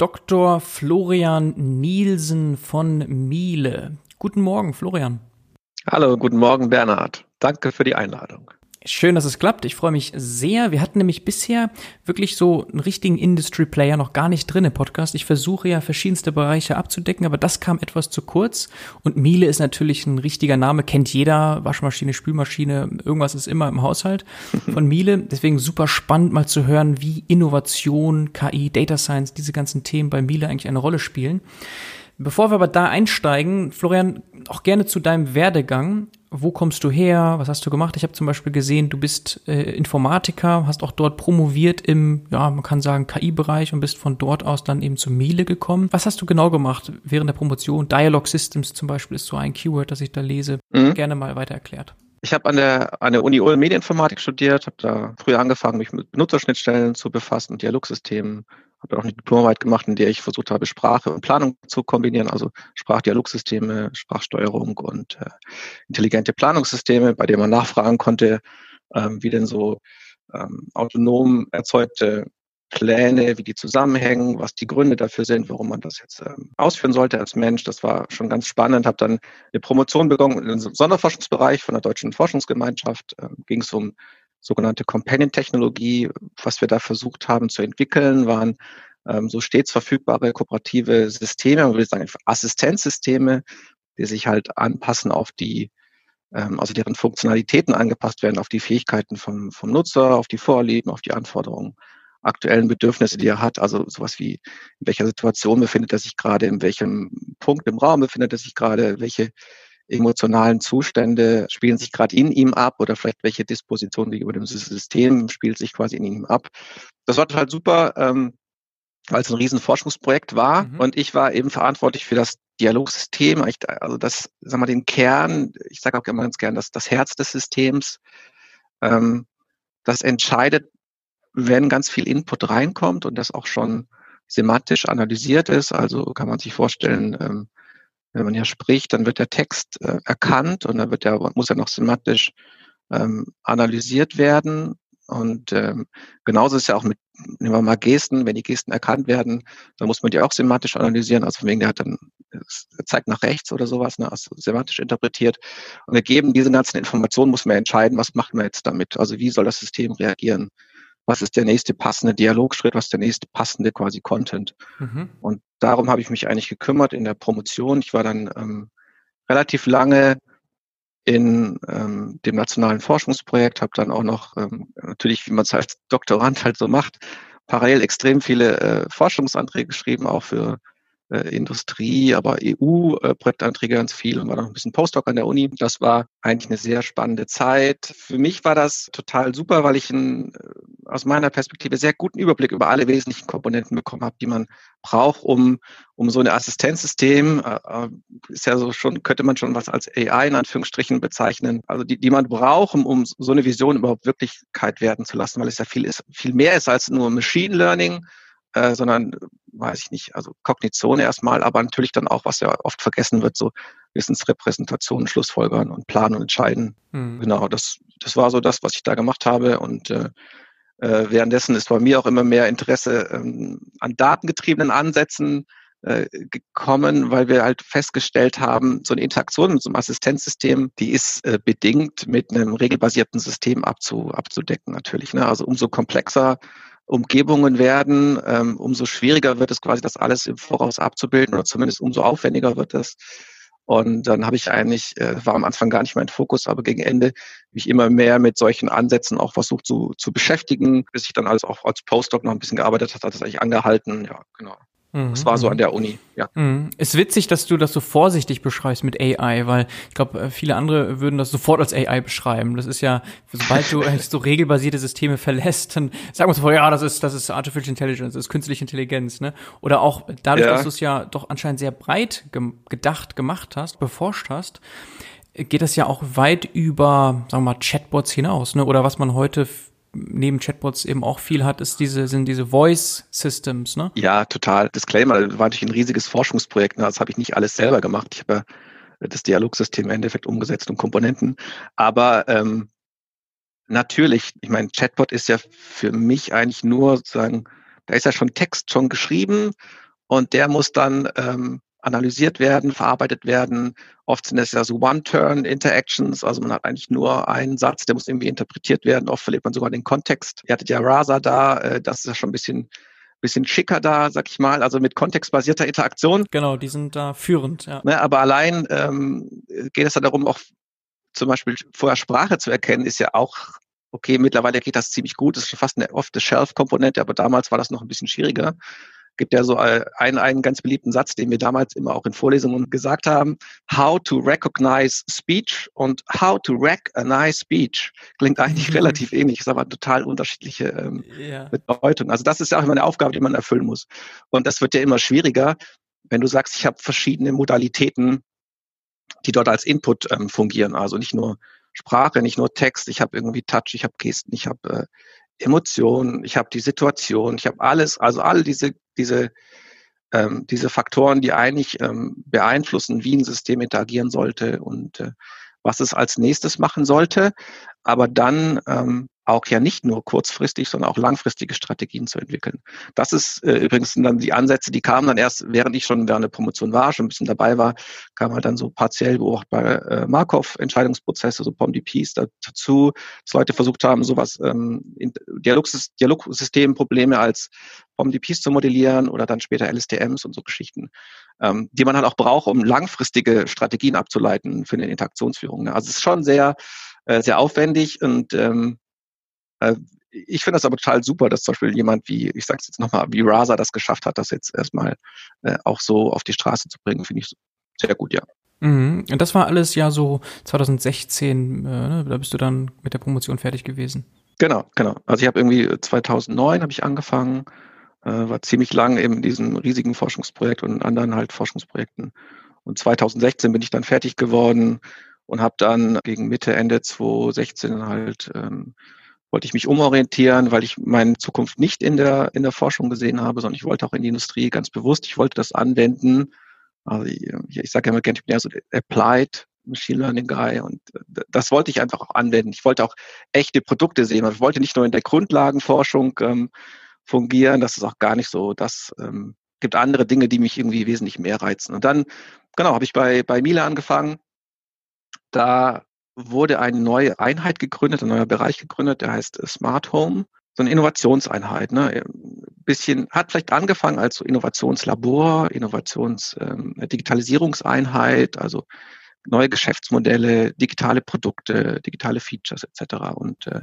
Dr. Florian Nielsen von Miele. Guten Morgen, Florian. Hallo, guten Morgen, Bernhard. Danke für die Einladung. Schön, dass es klappt. Ich freue mich sehr. Wir hatten nämlich bisher wirklich so einen richtigen Industry Player noch gar nicht drin im Podcast. Ich versuche ja verschiedenste Bereiche abzudecken, aber das kam etwas zu kurz. Und Miele ist natürlich ein richtiger Name, kennt jeder. Waschmaschine, Spülmaschine, irgendwas ist immer im Haushalt von Miele. Deswegen super spannend mal zu hören, wie Innovation, KI, Data Science, diese ganzen Themen bei Miele eigentlich eine Rolle spielen. Bevor wir aber da einsteigen, Florian, auch gerne zu deinem Werdegang. Wo kommst du her? Was hast du gemacht? Ich habe zum Beispiel gesehen, du bist äh, Informatiker, hast auch dort promoviert im, ja, man kann sagen, KI-Bereich und bist von dort aus dann eben zu Miele gekommen. Was hast du genau gemacht während der Promotion? Dialog Systems zum Beispiel ist so ein Keyword, das ich da lese. Mhm. Gerne mal weiter erklärt. Ich habe an der, an der Uni Ulm Medieninformatik studiert, habe da früher angefangen, mich mit Benutzerschnittstellen zu befassen, Dialogsystemen, habe auch eine Diplomarbeit gemacht, in der ich versucht habe, Sprache und Planung zu kombinieren, also Sprachdialogsysteme, Sprachsteuerung und äh, intelligente Planungssysteme, bei denen man nachfragen konnte, ähm, wie denn so ähm, autonom erzeugte Pläne, wie die zusammenhängen, was die Gründe dafür sind, warum man das jetzt ähm, ausführen sollte als Mensch. Das war schon ganz spannend. Habe dann eine Promotion begonnen im Sonderforschungsbereich von der Deutschen Forschungsgemeinschaft. Ähm, Ging es um sogenannte Companion-Technologie. Was wir da versucht haben zu entwickeln, waren ähm, so stets verfügbare kooperative Systeme, man würde sagen Assistenzsysteme, die sich halt anpassen auf die, ähm, also deren Funktionalitäten angepasst werden auf die Fähigkeiten vom, vom Nutzer, auf die Vorlieben, auf die Anforderungen aktuellen Bedürfnisse, die er hat. Also sowas wie, in welcher Situation befindet er sich gerade, in welchem Punkt im Raum befindet er sich gerade, welche emotionalen Zustände spielen sich gerade in ihm ab oder vielleicht welche Disposition gegenüber dem System spielt sich quasi in ihm ab. Das war total super, ähm, weil es ein Riesenforschungsprojekt war mhm. und ich war eben verantwortlich für das Dialogsystem, also das, sagen wir den Kern, ich sage auch immer ganz gern, das, das Herz des Systems, ähm, das entscheidet, wenn ganz viel Input reinkommt und das auch schon semantisch analysiert ist. Also kann man sich vorstellen, ähm, wenn man ja spricht, dann wird der Text äh, erkannt und dann wird der, muss er noch semantisch ähm, analysiert werden. Und ähm, genauso ist ja auch mit, nehmen wir mal Gesten, wenn die Gesten erkannt werden, dann muss man die auch semantisch analysieren. Also wegen der hat dann, er zeigt nach rechts oder sowas, ne, also semantisch interpretiert. Und gegeben diese ganzen Informationen muss man entscheiden, was machen wir jetzt damit? Also wie soll das System reagieren? Was ist der nächste passende Dialogschritt, was ist der nächste passende quasi Content. Mhm. Und darum habe ich mich eigentlich gekümmert in der Promotion. Ich war dann ähm, relativ lange in ähm, dem nationalen Forschungsprojekt, habe dann auch noch ähm, natürlich, wie man es als Doktorand halt so macht, parallel extrem viele äh, Forschungsanträge geschrieben, auch für äh, Industrie, aber EU-Projektanträge ganz viel und war noch ein bisschen Postdoc an der Uni. Das war eigentlich eine sehr spannende Zeit. Für mich war das total super, weil ich einen, äh, aus meiner Perspektive sehr guten Überblick über alle wesentlichen Komponenten bekommen habe, die man braucht, um, um so ein Assistenzsystem, äh, äh, ist ja so schon, könnte man schon was als AI in Anführungsstrichen bezeichnen, also die, die man braucht, um, um so eine Vision überhaupt Wirklichkeit werden zu lassen, weil es ja viel ist, viel mehr ist als nur Machine Learning, äh, sondern weiß ich nicht, also Kognition erstmal, aber natürlich dann auch, was ja oft vergessen wird, so Wissensrepräsentation, Schlussfolgern und Planen und Entscheiden. Mhm. Genau, das, das war so das, was ich da gemacht habe und äh, äh, währenddessen ist bei mir auch immer mehr Interesse ähm, an datengetriebenen Ansätzen äh, gekommen, weil wir halt festgestellt haben, so eine Interaktion mit so einem Assistenzsystem, die ist äh, bedingt mit einem regelbasierten System abzu, abzudecken natürlich. Ne? Also umso komplexer Umgebungen werden, ähm, umso schwieriger wird es quasi, das alles im Voraus abzubilden oder zumindest umso aufwendiger wird es. Und dann habe ich eigentlich, äh, war am Anfang gar nicht mein Fokus, aber gegen Ende mich immer mehr mit solchen Ansätzen auch versucht zu, zu beschäftigen, bis ich dann alles auch als Postdoc noch ein bisschen gearbeitet hat, hat das eigentlich angehalten. Ja, genau. Mhm. Das war so an der Uni, ja. Mhm. Ist witzig, dass du das so vorsichtig beschreibst mit AI, weil ich glaube, äh, viele andere würden das sofort als AI beschreiben. Das ist ja, sobald du so regelbasierte Systeme verlässt, dann sagen wir sofort, ja, das ist, das ist Artificial Intelligence, das ist künstliche Intelligenz, ne? Oder auch dadurch, ja. dass du es ja doch anscheinend sehr breit ge gedacht, gemacht hast, beforscht hast, geht das ja auch weit über, sagen wir mal, Chatbots hinaus, ne? Oder was man heute neben Chatbots eben auch viel hat, ist diese, sind diese Voice Systems, ne? Ja, total. Disclaimer, das war natürlich ein riesiges Forschungsprojekt. Ne? Das habe ich nicht alles selber gemacht. Ich habe ja das Dialogsystem im Endeffekt umgesetzt und Komponenten. Aber ähm, natürlich, ich meine, Chatbot ist ja für mich eigentlich nur sozusagen, da ist ja schon Text schon geschrieben und der muss dann ähm, analysiert werden, verarbeitet werden. Oft sind es ja so One-Turn-Interactions, also man hat eigentlich nur einen Satz, der muss irgendwie interpretiert werden. Oft verliert man sogar den Kontext. Ihr hattet ja Rasa da, äh, das ist ja schon ein bisschen bisschen schicker da, sag ich mal, also mit kontextbasierter Interaktion. Genau, die sind da führend, ja. Ne, aber allein ähm, geht es ja darum, auch zum Beispiel vorher Sprache zu erkennen, ist ja auch okay, mittlerweile geht das ziemlich gut, das ist schon fast eine Off-the-Shelf-Komponente, aber damals war das noch ein bisschen schwieriger gibt ja so einen, einen ganz beliebten Satz, den wir damals immer auch in Vorlesungen gesagt haben. How to recognize speech und how to recognize speech klingt eigentlich mhm. relativ ähnlich, ist aber total unterschiedliche ähm, ja. Bedeutung. Also das ist ja auch immer eine Aufgabe, die man erfüllen muss. Und das wird ja immer schwieriger, wenn du sagst, ich habe verschiedene Modalitäten, die dort als Input ähm, fungieren. Also nicht nur Sprache, nicht nur Text, ich habe irgendwie Touch, ich habe Gesten, ich habe äh, Emotionen, ich habe die Situation, ich habe alles, also all diese, diese, ähm, diese Faktoren, die eigentlich ähm, beeinflussen, wie ein System interagieren sollte und äh, was es als nächstes machen sollte, aber dann ähm, auch ja nicht nur kurzfristig, sondern auch langfristige Strategien zu entwickeln. Das ist äh, übrigens dann die Ansätze, die kamen dann erst, während ich schon während der Promotion war, schon ein bisschen dabei war, kam halt dann so partiell beobachtbare äh, Markov-Entscheidungsprozesse, so POM-DPs dazu, dass Leute versucht haben, sowas ähm, Dialogsys Dialogsystemprobleme als POM-DPs zu modellieren oder dann später LSTMs und so Geschichten, ähm, die man halt auch braucht, um langfristige Strategien abzuleiten für eine Interaktionsführung. Ne? Also es ist schon sehr, äh, sehr aufwendig und ähm, äh, ich finde das aber total super, dass zum Beispiel jemand wie, ich sage es jetzt nochmal, wie Rasa das geschafft hat, das jetzt erstmal äh, auch so auf die Straße zu bringen, finde ich sehr gut, ja. Mhm. Und das war alles ja so 2016, äh, ne? da bist du dann mit der Promotion fertig gewesen. Genau, genau. Also ich habe irgendwie 2009 habe ich angefangen, äh, war ziemlich lang in diesem riesigen Forschungsprojekt und anderen halt Forschungsprojekten. Und 2016 bin ich dann fertig geworden und habe dann gegen Mitte, Ende 2016 halt ähm, wollte ich mich umorientieren, weil ich meine Zukunft nicht in der, in der Forschung gesehen habe, sondern ich wollte auch in die Industrie ganz bewusst. Ich wollte das anwenden. Also ich, ich sage ja immer gerne, ich bin ja so Applied Machine Learning Guy und äh, das wollte ich einfach auch anwenden. Ich wollte auch echte Produkte sehen. Ich wollte nicht nur in der Grundlagenforschung ähm, fungieren. Das ist auch gar nicht so. Das ähm, gibt andere Dinge, die mich irgendwie wesentlich mehr reizen. Und dann, genau, habe ich bei, bei Miele angefangen. Da wurde eine neue Einheit gegründet, ein neuer Bereich gegründet, der heißt Smart Home. So eine Innovationseinheit, ne? Bisschen, hat vielleicht angefangen als so Innovationslabor, Innovations, ähm, also neue Geschäftsmodelle, digitale Produkte, digitale Features etc. Und äh,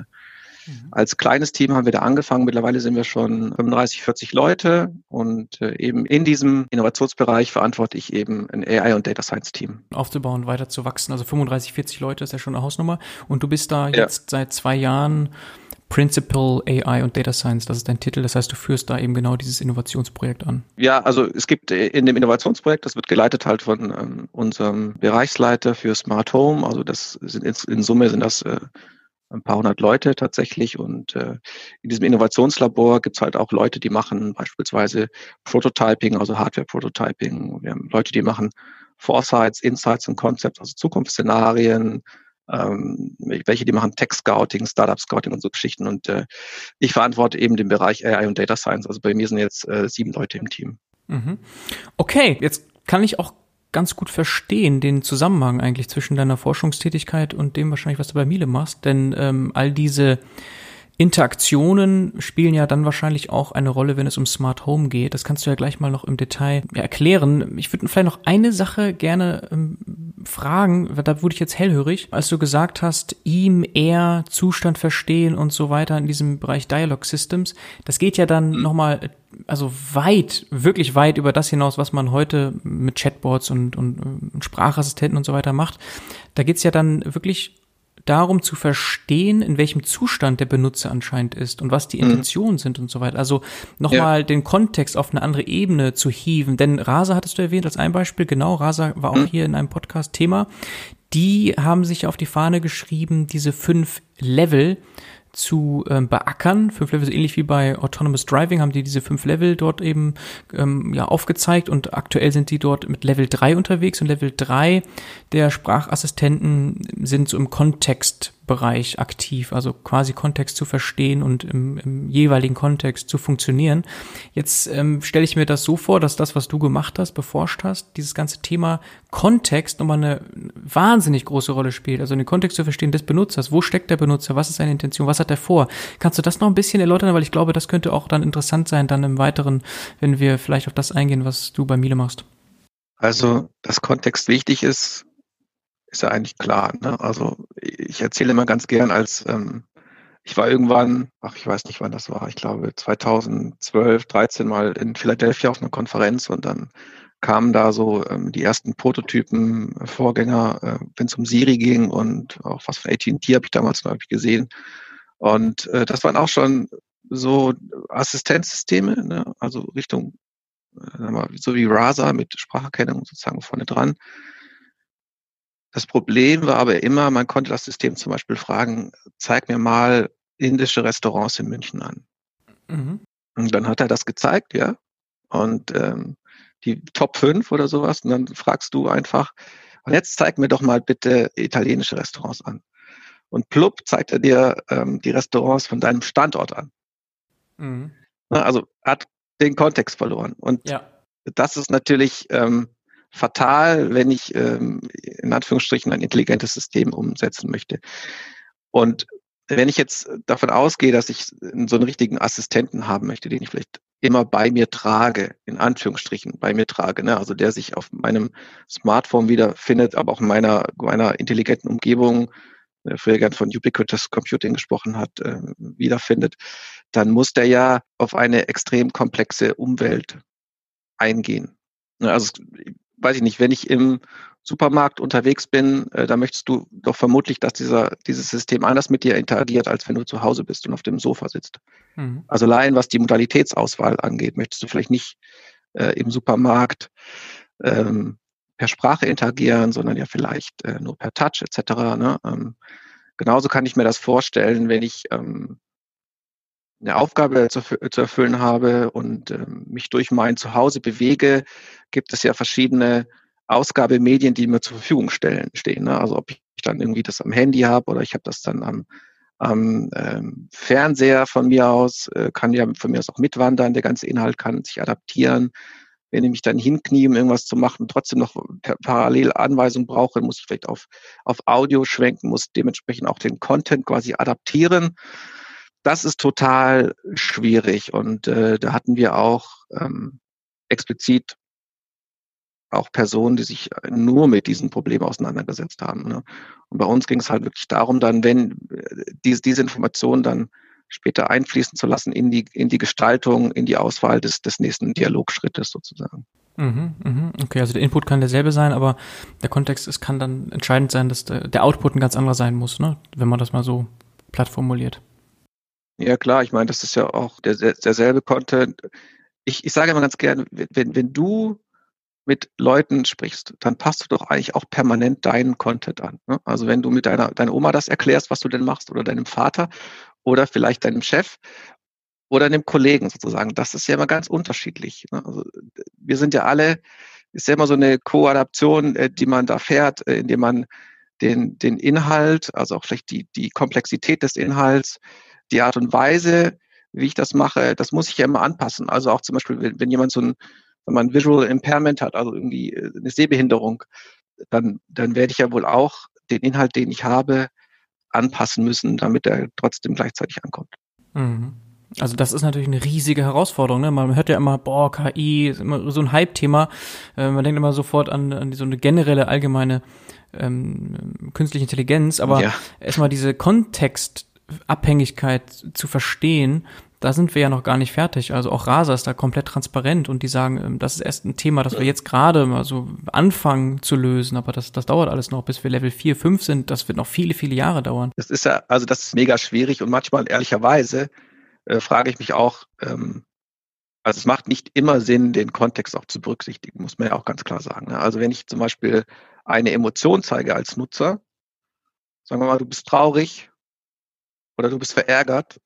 Mhm. Als kleines Team haben wir da angefangen. Mittlerweile sind wir schon 35, 40 Leute und äh, eben in diesem Innovationsbereich verantworte ich eben ein AI und Data Science Team. Aufzubauen, weiter zu wachsen. Also 35, 40 Leute ist ja schon eine Hausnummer. Und du bist da ja. jetzt seit zwei Jahren Principal AI und Data Science, das ist dein Titel. Das heißt, du führst da eben genau dieses Innovationsprojekt an. Ja, also es gibt äh, in dem Innovationsprojekt, das wird geleitet halt von ähm, unserem Bereichsleiter für Smart Home. Also das sind in, in Summe sind das äh, ein paar hundert Leute tatsächlich. Und äh, in diesem Innovationslabor gibt's halt auch Leute, die machen beispielsweise Prototyping, also Hardware-Prototyping. Wir haben Leute, die machen Foresights, Insights und Concepts, also Zukunftsszenarien, ähm, welche die machen Tech-Scouting, Startup-Scouting und so Geschichten. Und äh, ich verantworte eben den Bereich AI und Data Science. Also bei mir sind jetzt äh, sieben Leute im Team. Mhm. Okay, jetzt kann ich auch ganz gut verstehen, den Zusammenhang eigentlich zwischen deiner Forschungstätigkeit und dem wahrscheinlich, was du bei Miele machst. Denn ähm, all diese Interaktionen spielen ja dann wahrscheinlich auch eine Rolle, wenn es um Smart Home geht. Das kannst du ja gleich mal noch im Detail erklären. Ich würde vielleicht noch eine Sache gerne ähm, fragen, da wurde ich jetzt hellhörig, als du gesagt hast, ihm, er, Zustand verstehen und so weiter in diesem Bereich Dialog Systems. Das geht ja dann mhm. nochmal, also weit, wirklich weit über das hinaus, was man heute mit Chatbots und, und, und Sprachassistenten und so weiter macht. Da geht's ja dann wirklich darum zu verstehen, in welchem Zustand der Benutzer anscheinend ist und was die mhm. Intentionen mhm. sind und so weiter. Also nochmal ja. den Kontext auf eine andere Ebene zu hieven. Denn Rasa hattest du erwähnt als ein Beispiel. Genau, Rasa war auch mhm. hier in einem Podcast Thema. Die haben sich auf die Fahne geschrieben, diese fünf Level zu ähm, beackern. Fünf Level, so ähnlich wie bei Autonomous Driving, haben die diese fünf Level dort eben ähm, ja aufgezeigt und aktuell sind die dort mit Level 3 unterwegs und Level 3 der Sprachassistenten sind so im Kontext Bereich aktiv, also quasi Kontext zu verstehen und im, im jeweiligen Kontext zu funktionieren. Jetzt ähm, stelle ich mir das so vor, dass das, was du gemacht hast, beforscht hast, dieses ganze Thema Kontext nochmal eine wahnsinnig große Rolle spielt. Also den Kontext zu verstehen des Benutzers. Wo steckt der Benutzer? Was ist seine Intention? Was hat er vor? Kannst du das noch ein bisschen erläutern? Weil ich glaube, das könnte auch dann interessant sein, dann im Weiteren, wenn wir vielleicht auf das eingehen, was du bei Miele machst. Also, dass Kontext wichtig ist, ist ja eigentlich klar. Ne? Also ich erzähle immer ganz gern, als ähm, ich war irgendwann, ach ich weiß nicht wann das war, ich glaube 2012, 13 mal in Philadelphia auf einer Konferenz und dann kamen da so ähm, die ersten Prototypen, äh, Vorgänger, äh, wenn es um Siri ging und auch was von AT&T habe ich damals noch gesehen. Und äh, das waren auch schon so Assistenzsysteme, ne? also Richtung, äh, so wie Rasa mit Spracherkennung sozusagen vorne dran. Das Problem war aber immer, man konnte das System zum Beispiel fragen, zeig mir mal indische Restaurants in München an. Mhm. Und dann hat er das gezeigt, ja. Und ähm, die Top 5 oder sowas. Und dann fragst du einfach, und jetzt zeig mir doch mal bitte italienische Restaurants an. Und plupp zeigt er dir ähm, die Restaurants von deinem Standort an. Mhm. Also hat den Kontext verloren. Und ja. das ist natürlich ähm, fatal, wenn ich ähm, in Anführungsstrichen ein intelligentes System umsetzen möchte. Und wenn ich jetzt davon ausgehe, dass ich so einen richtigen Assistenten haben möchte, den ich vielleicht immer bei mir trage, in Anführungsstrichen bei mir trage, ne? also der sich auf meinem Smartphone wiederfindet, aber auch in meiner, meiner intelligenten Umgebung, äh, früher gern von Ubiquitous Computing gesprochen hat, äh, wiederfindet, dann muss der ja auf eine extrem komplexe Umwelt eingehen. Ne, also weiß ich nicht, wenn ich im Supermarkt unterwegs bin, äh, da möchtest du doch vermutlich, dass dieser, dieses System anders mit dir interagiert, als wenn du zu Hause bist und auf dem Sofa sitzt. Mhm. Also allein was die Modalitätsauswahl angeht, möchtest du vielleicht nicht äh, im Supermarkt ähm, per Sprache interagieren, sondern ja vielleicht äh, nur per Touch etc. Ne? Ähm, genauso kann ich mir das vorstellen, wenn ich ähm, eine Aufgabe zu, zu erfüllen habe und ähm, mich durch mein Zuhause bewege, gibt es ja verschiedene Ausgabemedien, die mir zur Verfügung stellen, stehen. Ne? Also ob ich dann irgendwie das am Handy habe oder ich habe das dann am, am ähm, Fernseher von mir aus, äh, kann ja von mir aus auch mitwandern, der ganze Inhalt kann sich adaptieren. Wenn ich mich dann hinknie, um irgendwas zu machen, trotzdem noch parallel Anweisungen brauche, muss ich vielleicht auf, auf Audio schwenken, muss dementsprechend auch den Content quasi adaptieren das ist total schwierig und äh, da hatten wir auch ähm, explizit auch Personen, die sich nur mit diesen Problemen auseinandergesetzt haben. Ne? Und bei uns ging es halt wirklich darum, dann, wenn äh, diese, diese Informationen dann später einfließen zu lassen in die, in die Gestaltung, in die Auswahl des, des nächsten Dialogschrittes sozusagen. Mhm, mhm. Okay, also der Input kann derselbe sein, aber der Kontext, es kann dann entscheidend sein, dass der, der Output ein ganz anderer sein muss, ne? wenn man das mal so platt formuliert. Ja klar, ich meine, das ist ja auch der, derselbe Content. Ich, ich sage immer ganz gerne, wenn, wenn du mit Leuten sprichst, dann passt du doch eigentlich auch permanent deinen Content an. Ne? Also wenn du mit deiner, deiner Oma das erklärst, was du denn machst, oder deinem Vater oder vielleicht deinem Chef oder einem Kollegen sozusagen, das ist ja immer ganz unterschiedlich. Ne? Also wir sind ja alle, ist ja immer so eine Co-Adaption, äh, die man da fährt, äh, indem man den, den Inhalt, also auch vielleicht die, die Komplexität des Inhalts, die Art und Weise, wie ich das mache, das muss ich ja immer anpassen. Also auch zum Beispiel, wenn, wenn jemand so ein, wenn man Visual Impairment hat, also irgendwie äh, eine Sehbehinderung, dann, dann werde ich ja wohl auch den Inhalt, den ich habe, anpassen müssen, damit er trotzdem gleichzeitig ankommt. Mhm. Also das ist natürlich eine riesige Herausforderung. Ne? Man hört ja immer, boah, KI ist immer so ein Hype-Thema. Äh, man denkt immer sofort an, an so eine generelle, allgemeine ähm, künstliche Intelligenz. Aber ja. erstmal diese Kontextabhängigkeit zu verstehen, da sind wir ja noch gar nicht fertig. Also auch Rasa ist da komplett transparent und die sagen, ähm, das ist erst ein Thema, das wir jetzt gerade mal so anfangen zu lösen, aber das, das dauert alles noch, bis wir Level 4, 5 sind. Das wird noch viele, viele Jahre dauern. Das ist ja, also das ist mega schwierig und manchmal ehrlicherweise äh, frage ich mich auch, ähm, also es macht nicht immer Sinn, den Kontext auch zu berücksichtigen, muss man ja auch ganz klar sagen. Ne? Also wenn ich zum Beispiel eine Emotion zeige als Nutzer, sagen wir mal, du bist traurig oder du bist verärgert,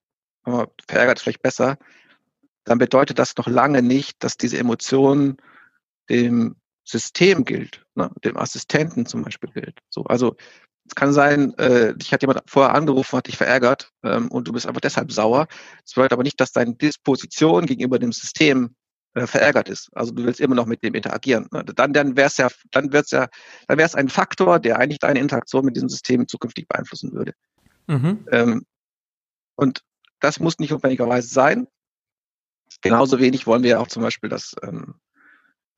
verärgert ist vielleicht besser, dann bedeutet das noch lange nicht, dass diese Emotion dem System gilt, ne, dem Assistenten zum Beispiel gilt. So, also es kann sein, äh, dich hat jemand vorher angerufen, hat dich verärgert ähm, und du bist einfach deshalb sauer. Das bedeutet aber nicht, dass deine Disposition gegenüber dem System äh, verärgert ist. Also du willst immer noch mit dem interagieren. Ne? Dann, dann wäre es ja, dann wird's ja, dann wäre es ein Faktor, der eigentlich deine Interaktion mit diesem System zukünftig beeinflussen würde. Mhm. Ähm, und das muss nicht notwendigerweise sein. Genauso wenig wollen wir auch zum Beispiel, dass, ähm,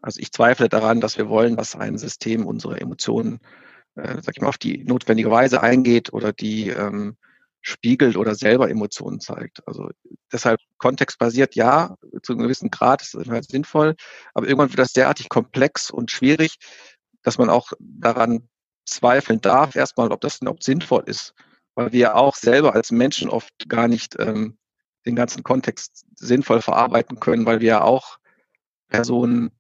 also ich zweifle daran, dass wir wollen, dass ein System unsere Emotionen, äh, sag ich mal, auf die notwendige Weise eingeht oder die ähm, spiegelt oder selber Emotionen zeigt. Also deshalb kontextbasiert ja, zu einem gewissen Grad ist das halt sinnvoll, aber irgendwann wird das derartig komplex und schwierig, dass man auch daran zweifeln darf, erstmal, ob das überhaupt sinnvoll ist weil wir auch selber als Menschen oft gar nicht ähm, den ganzen Kontext sinnvoll verarbeiten können, weil wir auch Personen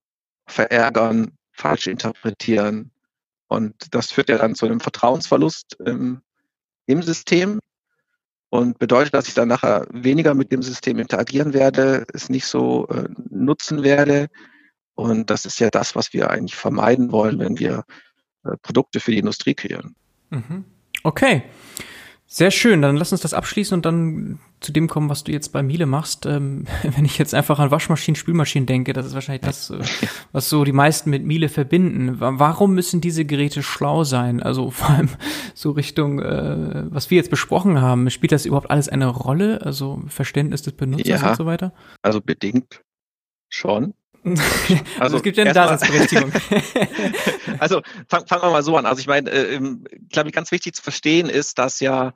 verärgern, falsch interpretieren. Und das führt ja dann zu einem Vertrauensverlust ähm, im System und bedeutet, dass ich dann nachher weniger mit dem System interagieren werde, es nicht so äh, nutzen werde. Und das ist ja das, was wir eigentlich vermeiden wollen, wenn wir äh, Produkte für die Industrie kreieren. Mhm. Okay. Sehr schön, dann lass uns das abschließen und dann zu dem kommen, was du jetzt bei Miele machst. Ähm, wenn ich jetzt einfach an Waschmaschinen, Spülmaschinen denke, das ist wahrscheinlich das, äh, was so die meisten mit Miele verbinden. Warum müssen diese Geräte schlau sein? Also vor allem so Richtung, äh, was wir jetzt besprochen haben, spielt das überhaupt alles eine Rolle? Also Verständnis des Benutzers ja, und so weiter? Also bedingt schon. also, es gibt ja eine Daseinsberechtigung. also fangen fang wir mal so an. Also ich meine, äh, glaube ich, ganz wichtig zu verstehen ist, dass ja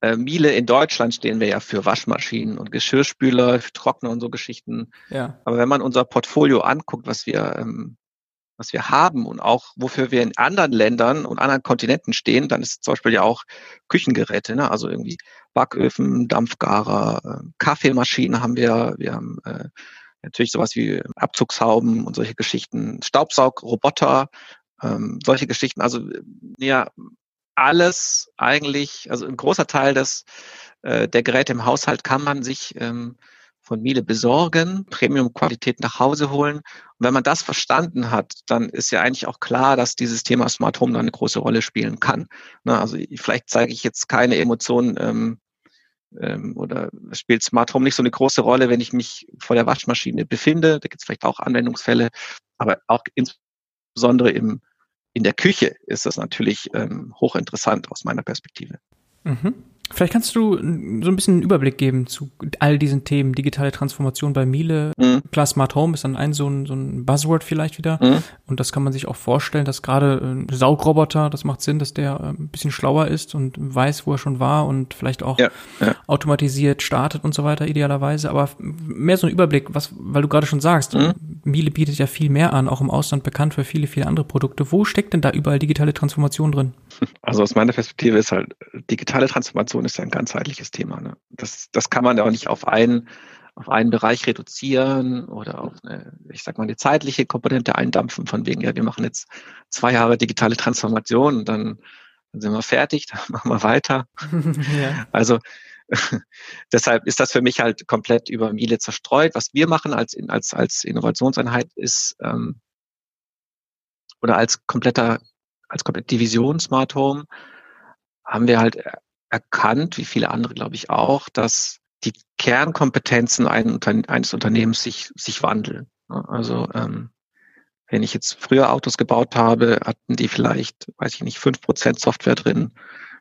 äh, Miele in Deutschland stehen wir ja für Waschmaschinen und Geschirrspüler, Trockner und so Geschichten. Ja. Aber wenn man unser Portfolio anguckt, was wir ähm, was wir haben und auch wofür wir in anderen Ländern und anderen Kontinenten stehen, dann ist zum Beispiel ja auch Küchengeräte, ne? also irgendwie Backöfen, Dampfgarer, äh, Kaffeemaschinen haben wir, wir haben äh, natürlich sowas wie Abzugshauben und solche Geschichten, Staubsaugroboter, ähm, solche Geschichten. Also ja, alles eigentlich, also ein großer Teil des äh, der Geräte im Haushalt kann man sich ähm, von Miele besorgen, Premium-Qualität nach Hause holen. Und wenn man das verstanden hat, dann ist ja eigentlich auch klar, dass dieses Thema Smart Home dann eine große Rolle spielen kann. Na, also vielleicht zeige ich jetzt keine Emotionen ähm, ähm, oder spielt Smart Home nicht so eine große Rolle, wenn ich mich vor der Waschmaschine befinde. Da gibt es vielleicht auch Anwendungsfälle, aber auch insbesondere im, in der Küche ist das natürlich ähm, hochinteressant aus meiner Perspektive. Mhm. Vielleicht kannst du so ein bisschen einen Überblick geben zu all diesen Themen, digitale Transformation bei Miele. Mhm. Klar, Smart Home ist dann ein so ein, so ein Buzzword vielleicht wieder. Mhm. Und das kann man sich auch vorstellen, dass gerade ein Saugroboter, das macht Sinn, dass der ein bisschen schlauer ist und weiß, wo er schon war und vielleicht auch ja, ja. automatisiert startet und so weiter, idealerweise. Aber mehr so ein Überblick, was, weil du gerade schon sagst, mhm. Miele bietet ja viel mehr an, auch im Ausland bekannt für viele, viele andere Produkte. Wo steckt denn da überall digitale Transformation drin? Also aus meiner Perspektive ist halt digitale Transformation ist ja ein ganzheitliches Thema. Ne? Das, das kann man ja auch nicht auf einen, auf einen Bereich reduzieren oder auf eine, ich sag mal, eine zeitliche Komponente eindampfen, von wegen, ja, wir machen jetzt zwei Jahre digitale Transformation und dann, dann sind wir fertig, dann machen wir weiter. ja. Also deshalb ist das für mich halt komplett über Miele zerstreut. Was wir machen als, als, als Innovationseinheit ist, ähm, oder als kompletter, als komplette Division Smart Home, haben wir halt erkannt, wie viele andere, glaube ich, auch, dass die Kernkompetenzen eines Unternehmens sich, sich wandeln. Also ähm, wenn ich jetzt früher Autos gebaut habe, hatten die vielleicht, weiß ich nicht, fünf Prozent Software drin.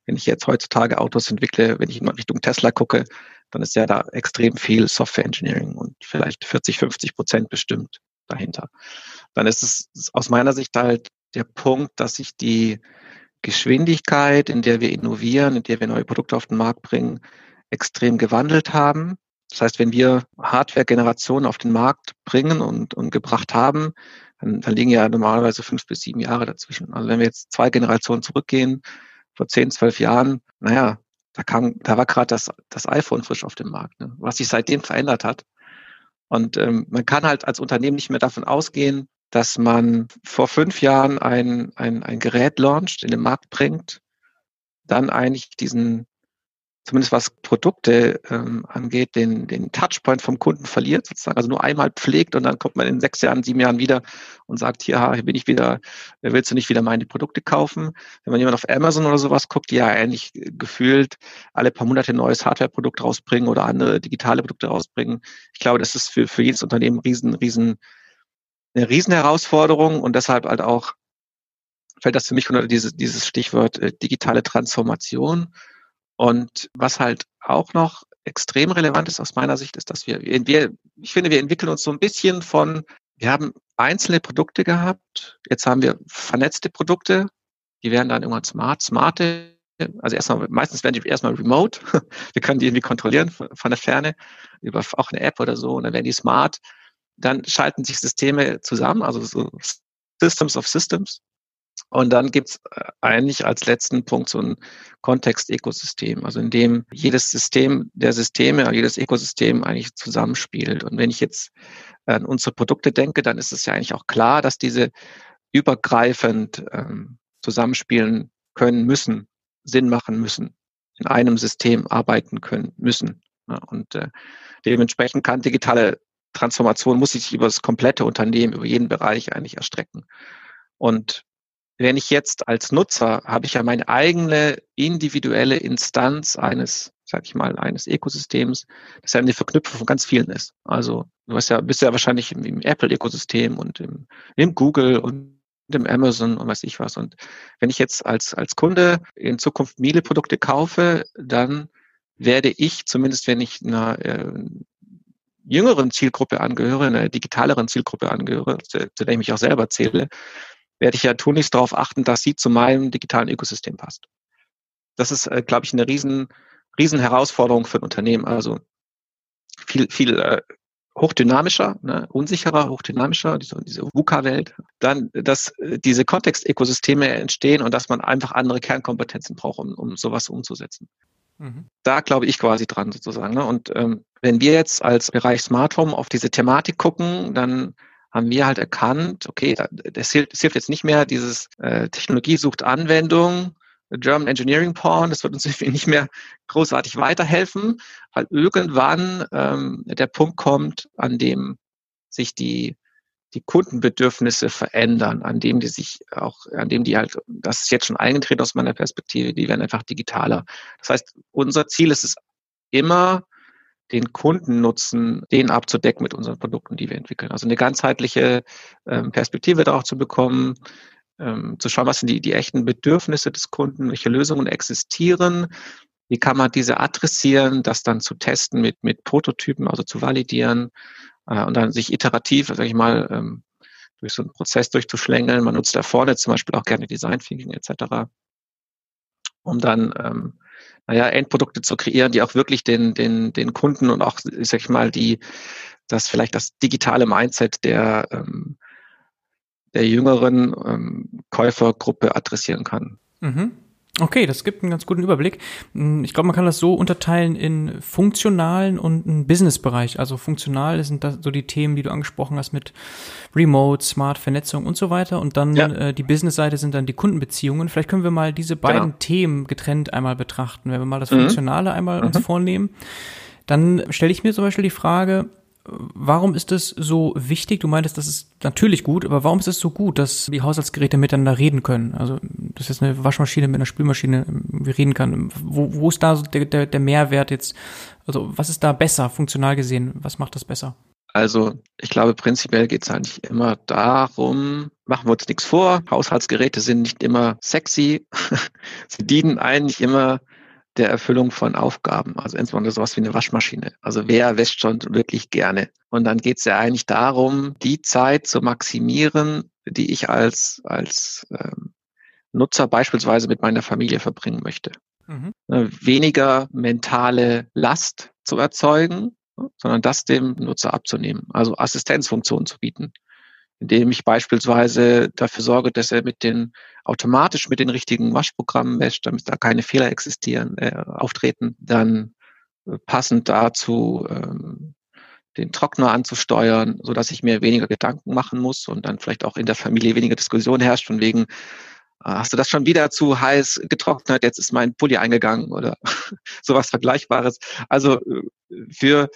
Wenn ich jetzt heutzutage Autos entwickle, wenn ich in Richtung Tesla gucke, dann ist ja da extrem viel Software Engineering und vielleicht 40, 50 Prozent bestimmt dahinter. Dann ist es aus meiner Sicht halt der Punkt, dass sich die Geschwindigkeit, in der wir innovieren, in der wir neue Produkte auf den Markt bringen, extrem gewandelt haben. Das heißt, wenn wir Hardware-Generationen auf den Markt bringen und, und gebracht haben, dann, dann liegen ja normalerweise fünf bis sieben Jahre dazwischen. Also wenn wir jetzt zwei Generationen zurückgehen, vor zehn, zwölf Jahren, naja, da kam, da war gerade das, das iPhone frisch auf dem Markt, ne? was sich seitdem verändert hat. Und ähm, man kann halt als Unternehmen nicht mehr davon ausgehen, dass man vor fünf Jahren ein, ein, ein Gerät launcht, in den Markt bringt, dann eigentlich diesen zumindest was Produkte ähm, angeht, den, den Touchpoint vom Kunden verliert, sozusagen, also nur einmal pflegt und dann kommt man in sechs Jahren, sieben Jahren wieder und sagt, hier, hier bin ich wieder, willst du nicht wieder meine Produkte kaufen? Wenn man jemand auf Amazon oder sowas guckt, die ja eigentlich gefühlt alle paar Monate ein neues Hardware-Produkt rausbringen oder andere digitale Produkte rausbringen. Ich glaube, das ist für, für jedes Unternehmen riesen, riesen, eine Riesenherausforderung und deshalb halt auch fällt das für mich unter dieses, dieses Stichwort äh, digitale Transformation. Und was halt auch noch extrem relevant ist aus meiner Sicht, ist, dass wir, wir, ich finde, wir entwickeln uns so ein bisschen von, wir haben einzelne Produkte gehabt, jetzt haben wir vernetzte Produkte, die werden dann irgendwann smart, smarte, also erstmal, meistens werden die erstmal remote, wir können die irgendwie kontrollieren von, von der Ferne, über auch eine App oder so, und dann werden die smart, dann schalten sich Systeme zusammen, also so Systems of Systems, und dann gibt's äh, eigentlich als letzten Punkt so ein Kontext-Ökosystem, also in dem jedes System der Systeme, jedes Ökosystem eigentlich zusammenspielt. Und wenn ich jetzt an unsere Produkte denke, dann ist es ja eigentlich auch klar, dass diese übergreifend ähm, zusammenspielen können müssen, Sinn machen müssen, in einem System arbeiten können müssen. Ja, und äh, dementsprechend kann digitale Transformation muss sich über das komplette Unternehmen, über jeden Bereich eigentlich erstrecken. Und wenn ich jetzt als Nutzer habe ich ja meine eigene individuelle Instanz eines, sag ich mal, eines Ökosystems, das ja eine Verknüpfung von ganz vielen ist. Also du hast ja, bist ja wahrscheinlich im, im Apple-Ökosystem und im, im Google und im Amazon und weiß ich was. Und wenn ich jetzt als, als Kunde in Zukunft Miele-Produkte kaufe, dann werde ich, zumindest wenn ich einer äh, jüngeren Zielgruppe angehöre, einer digitaleren Zielgruppe angehöre, zu, zu der ich mich auch selber zähle, werde ich ja tunlichst darauf achten, dass sie zu meinem digitalen Ökosystem passt. Das ist, äh, glaube ich, eine riesen, riesen Herausforderung für ein Unternehmen. Also viel, viel äh, hochdynamischer, ne, unsicherer, hochdynamischer, diese, diese VUCA-Welt. Dann, dass äh, diese Kontextökosysteme entstehen und dass man einfach andere Kernkompetenzen braucht, um, um sowas umzusetzen. Mhm. Da glaube ich quasi dran sozusagen. Ne? Und ähm, wenn wir jetzt als Bereich Smart Home auf diese Thematik gucken, dann haben wir halt erkannt, okay, das hilft, das hilft jetzt nicht mehr, dieses äh, Technologie sucht Anwendung, German Engineering Porn, das wird uns nicht mehr großartig weiterhelfen, weil irgendwann ähm, der Punkt kommt, an dem sich die die Kundenbedürfnisse verändern, an dem die sich auch, an dem die halt, das ist jetzt schon eingetreten aus meiner Perspektive, die werden einfach digitaler. Das heißt, unser Ziel ist es immer, den Kundennutzen, den abzudecken mit unseren Produkten, die wir entwickeln. Also eine ganzheitliche ähm, Perspektive darauf zu bekommen, ähm, zu schauen, was sind die, die echten Bedürfnisse des Kunden, welche Lösungen existieren, wie kann man diese adressieren, das dann zu testen mit, mit Prototypen, also zu validieren äh, und dann sich iterativ, sage ich mal, ähm, durch so einen Prozess durchzuschlängeln. Man nutzt da vorne zum Beispiel auch gerne Design Thinking etc., um dann ähm, naja, Endprodukte zu kreieren, die auch wirklich den, den, den Kunden und auch, sag ich mal, die, das vielleicht das digitale Mindset der, ähm, der jüngeren ähm, Käufergruppe adressieren kann. Mhm. Okay, das gibt einen ganz guten Überblick. Hm, ich glaube, man kann das so unterteilen in funktionalen und einen Businessbereich. Also funktional sind das so die Themen, die du angesprochen hast mit Remote, Smart, Vernetzung und so weiter. Und dann ja. äh, die Businessseite sind dann die Kundenbeziehungen. Vielleicht können wir mal diese beiden genau. Themen getrennt einmal betrachten. Wenn wir mal das mhm. Funktionale einmal mhm. uns vornehmen, dann stelle ich mir zum Beispiel die Frage, warum ist es so wichtig? Du meintest, das ist natürlich gut, aber warum ist es so gut, dass die Haushaltsgeräte miteinander reden können? Also, dass jetzt eine Waschmaschine mit einer Spülmaschine reden kann. Wo, wo ist da der, der, der Mehrwert jetzt? Also, was ist da besser, funktional gesehen? Was macht das besser? Also ich glaube, prinzipiell geht es eigentlich immer darum, machen wir uns nichts vor, Haushaltsgeräte sind nicht immer sexy, sie dienen eigentlich immer der Erfüllung von Aufgaben, also insbesondere sowas wie eine Waschmaschine. Also wer wäscht schon wirklich gerne? Und dann geht es ja eigentlich darum, die Zeit zu maximieren, die ich als, als ähm, Nutzer beispielsweise mit meiner Familie verbringen möchte. Mhm. Ne, weniger mentale Last zu erzeugen, sondern das dem Nutzer abzunehmen, also Assistenzfunktionen zu bieten, indem ich beispielsweise dafür sorge, dass er mit den automatisch mit den richtigen Waschprogrammen wäscht, damit da keine Fehler existieren, äh, auftreten, dann äh, passend dazu ähm, den Trockner anzusteuern, so dass ich mir weniger Gedanken machen muss und dann vielleicht auch in der Familie weniger Diskussion herrscht von wegen, ah, hast du das schon wieder zu heiß getrocknet, jetzt ist mein Pulli eingegangen oder sowas Vergleichbares. Also äh, für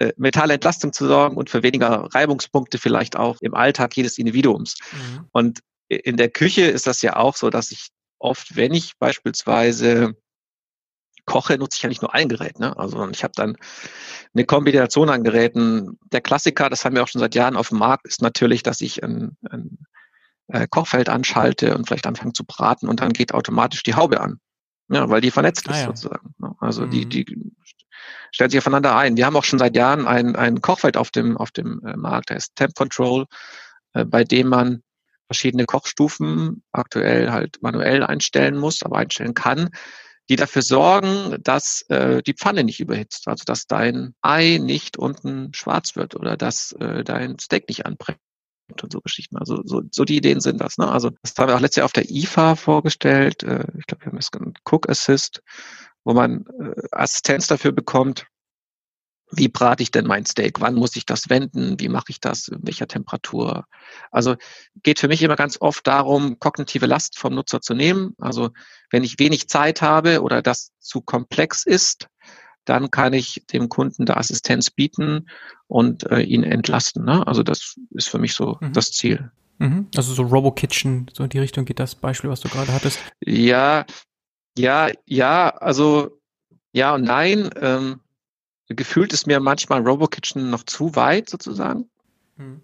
äh, mentale Entlastung zu sorgen und für weniger Reibungspunkte vielleicht auch im Alltag jedes Individuums. Mhm. Und in der Küche ist das ja auch so, dass ich oft, wenn ich beispielsweise koche, nutze ich ja nicht nur ein Gerät. Ne? Also ich habe dann eine Kombination an Geräten. Der Klassiker, das haben wir auch schon seit Jahren auf dem Markt, ist natürlich, dass ich ein, ein äh, Kochfeld anschalte und vielleicht anfange zu braten und dann geht automatisch die Haube an. Ja, weil die vernetzt ah, ist ja. sozusagen. Ne? Also mhm. die, die stellt sich aufeinander ein. Wir haben auch schon seit Jahren ein, ein Kochfeld auf dem, auf dem äh, Markt, der ist Temp Control, äh, bei dem man verschiedene Kochstufen aktuell halt manuell einstellen muss, aber einstellen kann, die dafür sorgen, dass äh, die Pfanne nicht überhitzt, also dass dein Ei nicht unten schwarz wird oder dass äh, dein Steak nicht anbrennt und so Geschichten. Also so, so die Ideen sind das. Ne? Also das haben wir auch letztes Jahr auf der IFA vorgestellt. Äh, ich glaube, wir haben es Cook Assist, wo man äh, Assistenz dafür bekommt, wie brate ich denn mein Steak? Wann muss ich das wenden? Wie mache ich das? In welcher Temperatur? Also geht für mich immer ganz oft darum, kognitive Last vom Nutzer zu nehmen. Also wenn ich wenig Zeit habe oder das zu komplex ist, dann kann ich dem Kunden da Assistenz bieten und äh, ihn entlasten. Ne? Also das ist für mich so mhm. das Ziel. Mhm. Also so Robo-Kitchen, so in die Richtung geht das Beispiel, was du gerade hattest. Ja, ja, ja, also ja und nein. Ähm, gefühlt ist mir manchmal RoboKitchen noch zu weit sozusagen. Hm.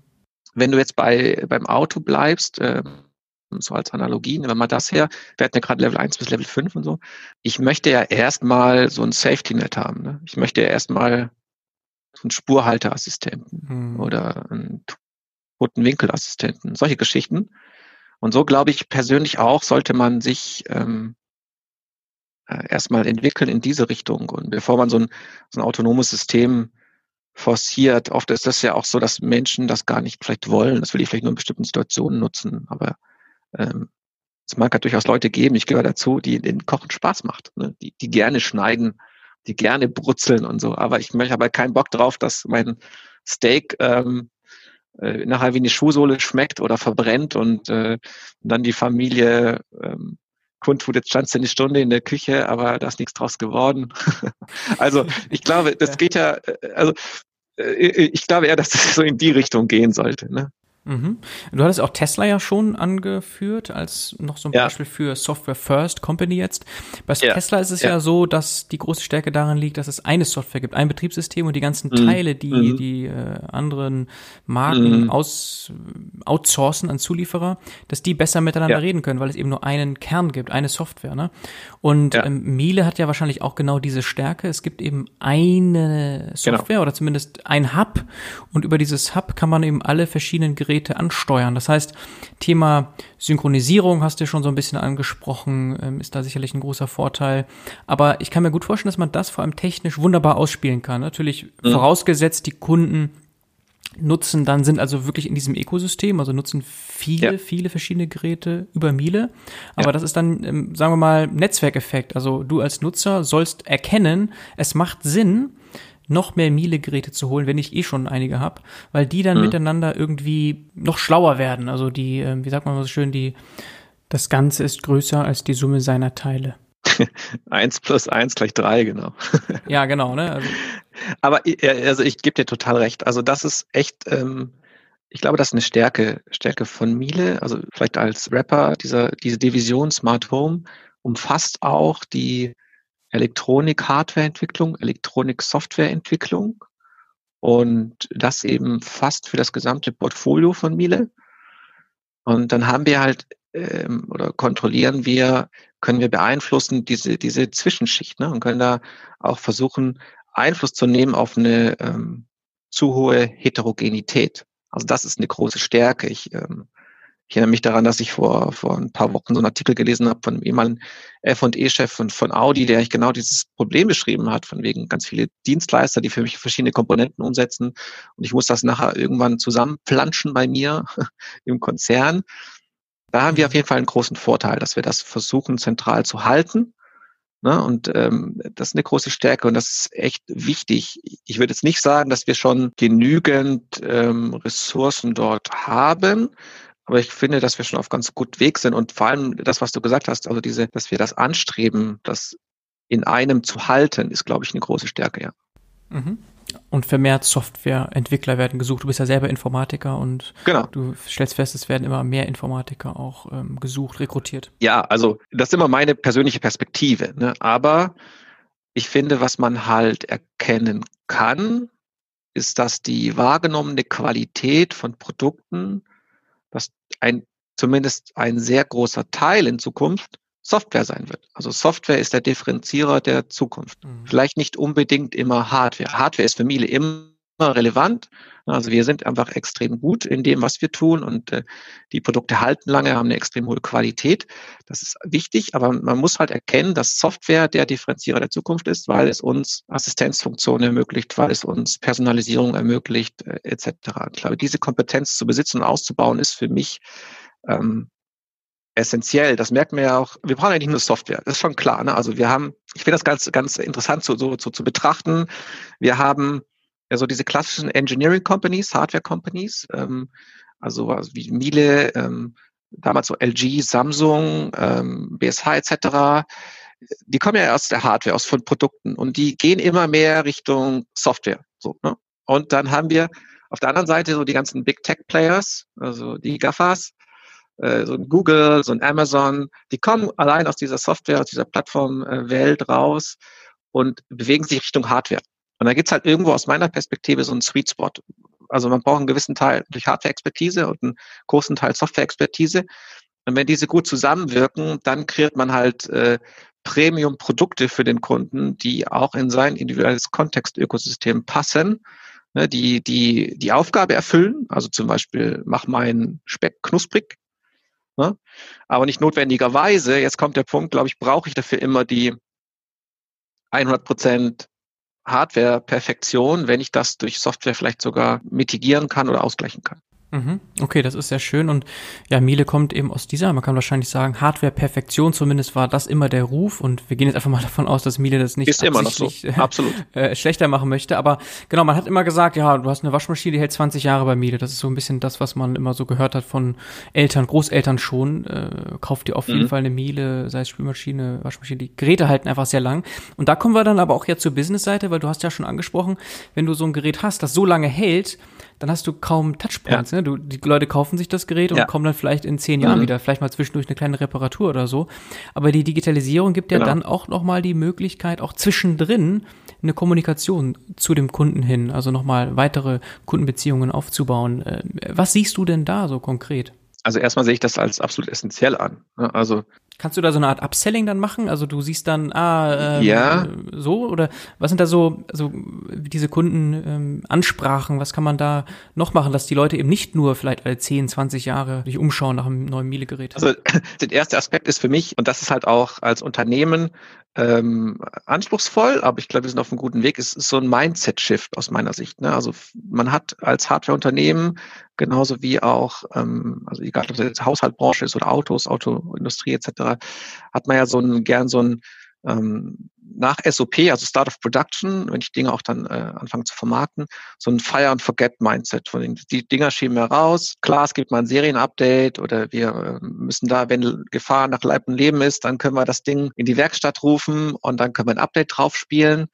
Wenn du jetzt bei beim Auto bleibst, äh, so als Analogie, wenn man das her, wir hatten ja gerade Level 1 bis Level 5 und so. Ich möchte ja erstmal so ein Safety-Net haben. Ne? Ich möchte ja erstmal so einen Spurhalteassistenten hm. oder einen toten Winkelassistenten, solche Geschichten. Und so glaube ich persönlich auch, sollte man sich ähm, äh, erstmal entwickeln in diese Richtung. Und bevor man so ein, so ein autonomes System forciert, oft ist das ja auch so, dass Menschen das gar nicht vielleicht wollen. Das will ich vielleicht nur in bestimmten Situationen nutzen. Aber ähm, es mag ja durchaus Leute geben, ich gehöre dazu, die den Kochen Spaß macht, ne? die, die gerne schneiden, die gerne brutzeln und so. Aber ich möchte aber keinen Bock drauf, dass mein Steak ähm, äh, nachher wie eine Schuhsohle schmeckt oder verbrennt und äh, dann die Familie ähm, kundtut, jetzt standst du eine Stunde in der Küche, aber da ist nichts draus geworden. also ich glaube, das geht ja, äh, also äh, ich glaube eher, dass es so in die Richtung gehen sollte. Ne? Mhm. Du hattest auch Tesla ja schon angeführt als noch so ein ja. Beispiel für Software First Company jetzt. Bei ja. Tesla ist es ja. ja. so, dass die große Stärke darin liegt, dass es eine Software gibt, ein Betriebssystem und die ganzen mhm. Teile, die mhm. die äh, anderen Marken mhm. aus outsourcen an Zulieferer, dass die besser miteinander reden können, weil es eben nur einen Kern gibt, eine Software. Ne? Und ähm, Miele hat ja wahrscheinlich auch genau diese Stärke. Es gibt eben eine Software genau. oder zumindest ein Hub und über dieses Hub kann man eben alle verschiedenen Geräte Geräte ansteuern. Das heißt, Thema Synchronisierung hast du schon so ein bisschen angesprochen, ähm, ist da sicherlich ein großer Vorteil. Aber ich kann mir gut vorstellen, dass man das vor allem technisch wunderbar ausspielen kann. Natürlich mhm. vorausgesetzt, die Kunden nutzen dann, sind also wirklich in diesem Ökosystem, also nutzen viele, ja. viele verschiedene Geräte über Miele. Aber ja. das ist dann, ähm, sagen wir mal, Netzwerkeffekt. Also du als Nutzer sollst erkennen, es macht Sinn, noch mehr Miele-Geräte zu holen, wenn ich eh schon einige habe, weil die dann mhm. miteinander irgendwie noch schlauer werden. Also die, äh, wie sagt man so schön, die, das Ganze ist größer als die Summe seiner Teile. eins plus eins gleich drei, genau. ja, genau, ne? Also. Aber also ich gebe dir total recht. Also das ist echt, ähm, ich glaube, das ist eine Stärke, Stärke von Miele. Also vielleicht als Rapper, dieser, diese Division Smart Home umfasst auch die Elektronik-Hardware-Entwicklung, Elektronik-Software-Entwicklung und das eben fast für das gesamte Portfolio von Miele. Und dann haben wir halt ähm, oder kontrollieren wir, können wir beeinflussen diese, diese Zwischenschicht ne, und können da auch versuchen, Einfluss zu nehmen auf eine ähm, zu hohe Heterogenität. Also das ist eine große Stärke. Ich, ähm, ich erinnere mich daran, dass ich vor, vor ein paar Wochen so einen Artikel gelesen habe von einem ehemaligen F&E-Chef von, von Audi, der eigentlich genau dieses Problem beschrieben hat, von wegen ganz viele Dienstleister, die für mich verschiedene Komponenten umsetzen. Und ich muss das nachher irgendwann zusammenplanschen bei mir im Konzern. Da haben wir auf jeden Fall einen großen Vorteil, dass wir das versuchen zentral zu halten. Ne? Und ähm, das ist eine große Stärke und das ist echt wichtig. Ich würde jetzt nicht sagen, dass wir schon genügend ähm, Ressourcen dort haben, aber ich finde, dass wir schon auf ganz gut Weg sind und vor allem das, was du gesagt hast, also diese, dass wir das anstreben, das in einem zu halten, ist, glaube ich, eine große Stärke, ja. Mhm und vermehrt Softwareentwickler werden gesucht. Du bist ja selber Informatiker und genau. du stellst fest, es werden immer mehr Informatiker auch ähm, gesucht, rekrutiert. Ja, also das ist immer meine persönliche Perspektive. Ne? Aber ich finde, was man halt erkennen kann, ist, dass die wahrgenommene Qualität von Produkten, dass ein zumindest ein sehr großer Teil in Zukunft Software sein wird. Also Software ist der Differenzierer der Zukunft. Mhm. Vielleicht nicht unbedingt immer Hardware. Hardware ist für Miele immer relevant. Also wir sind einfach extrem gut in dem, was wir tun und äh, die Produkte halten lange, haben eine extrem hohe Qualität. Das ist wichtig, aber man muss halt erkennen, dass Software der Differenzierer der Zukunft ist, weil es uns Assistenzfunktionen ermöglicht, weil es uns Personalisierung ermöglicht, äh, etc. Ich glaube, diese Kompetenz zu besitzen und auszubauen ist für mich ähm, essentiell. Das merkt man ja auch. Wir brauchen nicht nur Software. Das ist schon klar. Ne? Also wir haben, ich finde das ganz, ganz interessant so, so, so zu betrachten. Wir haben ja so diese klassischen Engineering Companies, Hardware Companies, ähm, also, also wie Miele, ähm, damals so LG, Samsung, ähm, BSH etc. Die kommen ja aus der Hardware, aus von Produkten und die gehen immer mehr Richtung Software. So, ne? Und dann haben wir auf der anderen Seite so die ganzen Big Tech Players, also die GAFAs, äh, so ein Google, so ein Amazon, die kommen allein aus dieser Software, aus dieser Plattformwelt raus und bewegen sich Richtung Hardware. Und da gibt's halt irgendwo aus meiner Perspektive so einen Sweet Spot. Also man braucht einen gewissen Teil durch Hardware-Expertise und einen großen Teil Software-Expertise. Und wenn diese gut zusammenwirken, dann kreiert man halt äh, Premium-Produkte für den Kunden, die auch in sein individuelles Kontextökosystem passen, ne, die, die die Aufgabe erfüllen. Also zum Beispiel, mach meinen Speck knusprig Ne? Aber nicht notwendigerweise. Jetzt kommt der Punkt, glaube ich, brauche ich dafür immer die 100 Hardware-Perfektion, wenn ich das durch Software vielleicht sogar mitigieren kann oder ausgleichen kann. Mhm. Okay, das ist sehr schön. Und ja, Miele kommt eben aus dieser, man kann wahrscheinlich sagen, Hardware-Perfektion zumindest war das immer der Ruf. Und wir gehen jetzt einfach mal davon aus, dass Miele das nicht ist immer noch so. Absolut. Äh, schlechter machen möchte. Aber genau, man hat immer gesagt, ja, du hast eine Waschmaschine, die hält 20 Jahre bei Miele. Das ist so ein bisschen das, was man immer so gehört hat von Eltern, Großeltern schon. Äh, kauft dir auf jeden mhm. Fall eine Miele, sei es Spülmaschine, Waschmaschine. Die Geräte halten einfach sehr lang. Und da kommen wir dann aber auch jetzt zur Business-Seite, weil du hast ja schon angesprochen, wenn du so ein Gerät hast, das so lange hält, dann hast du kaum Touchpoints. Ja. Ne? Du, die Leute kaufen sich das Gerät und ja. kommen dann vielleicht in zehn Jahren mhm. wieder, vielleicht mal zwischendurch eine kleine Reparatur oder so. Aber die Digitalisierung gibt ja genau. dann auch nochmal die Möglichkeit, auch zwischendrin eine Kommunikation zu dem Kunden hin, also nochmal weitere Kundenbeziehungen aufzubauen. Äh, was siehst du denn da so konkret? Also erstmal sehe ich das als absolut essentiell an. Ne? Also Kannst du da so eine Art Upselling dann machen? Also du siehst dann, ah, ähm, ja. so oder was sind da so, so diese Kundenansprachen? Ähm, was kann man da noch machen, dass die Leute eben nicht nur vielleicht alle 10, 20 Jahre sich umschauen nach einem neuen Miele-Gerät? Also der erste Aspekt ist für mich, und das ist halt auch als Unternehmen ähm, anspruchsvoll, aber ich glaube, wir sind auf einem guten Weg, ist, ist so ein Mindset-Shift aus meiner Sicht. Ne? Also man hat als Hardware-Unternehmen genauso wie auch, ähm, also egal ob das jetzt Haushaltbranche ist oder Autos, Autoindustrie etc., hat man ja so ein gern so ein ähm, nach SOP, also Start of Production, wenn ich Dinge auch dann äh, anfange zu vermarkten, so ein Fire and Forget Mindset. Von den, die Dinger schieben wir raus. Klar, es gibt mal ein Serienupdate oder wir äh, müssen da, wenn Gefahr nach Leib und Leben ist, dann können wir das Ding in die Werkstatt rufen und dann können wir ein Update drauf spielen.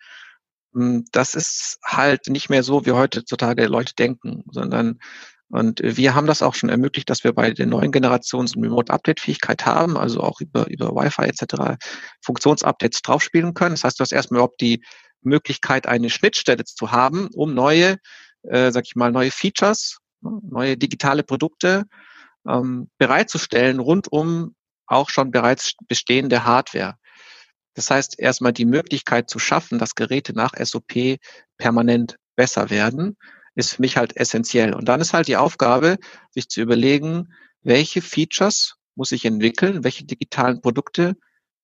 Hm, das ist halt nicht mehr so, wie heutzutage Leute denken, sondern und wir haben das auch schon ermöglicht, dass wir bei den neuen Generationen so eine Remote-Update-Fähigkeit haben, also auch über, über Wi-Fi etc. Funktionsupdates draufspielen können. Das heißt, du hast erstmal überhaupt die Möglichkeit, eine Schnittstelle zu haben, um neue, äh, sag ich mal, neue Features, neue digitale Produkte ähm, bereitzustellen, rund um auch schon bereits bestehende Hardware. Das heißt, erstmal die Möglichkeit zu schaffen, dass Geräte nach SOP permanent besser werden, ist für mich halt essentiell. Und dann ist halt die Aufgabe, sich zu überlegen, welche Features muss ich entwickeln, welche digitalen Produkte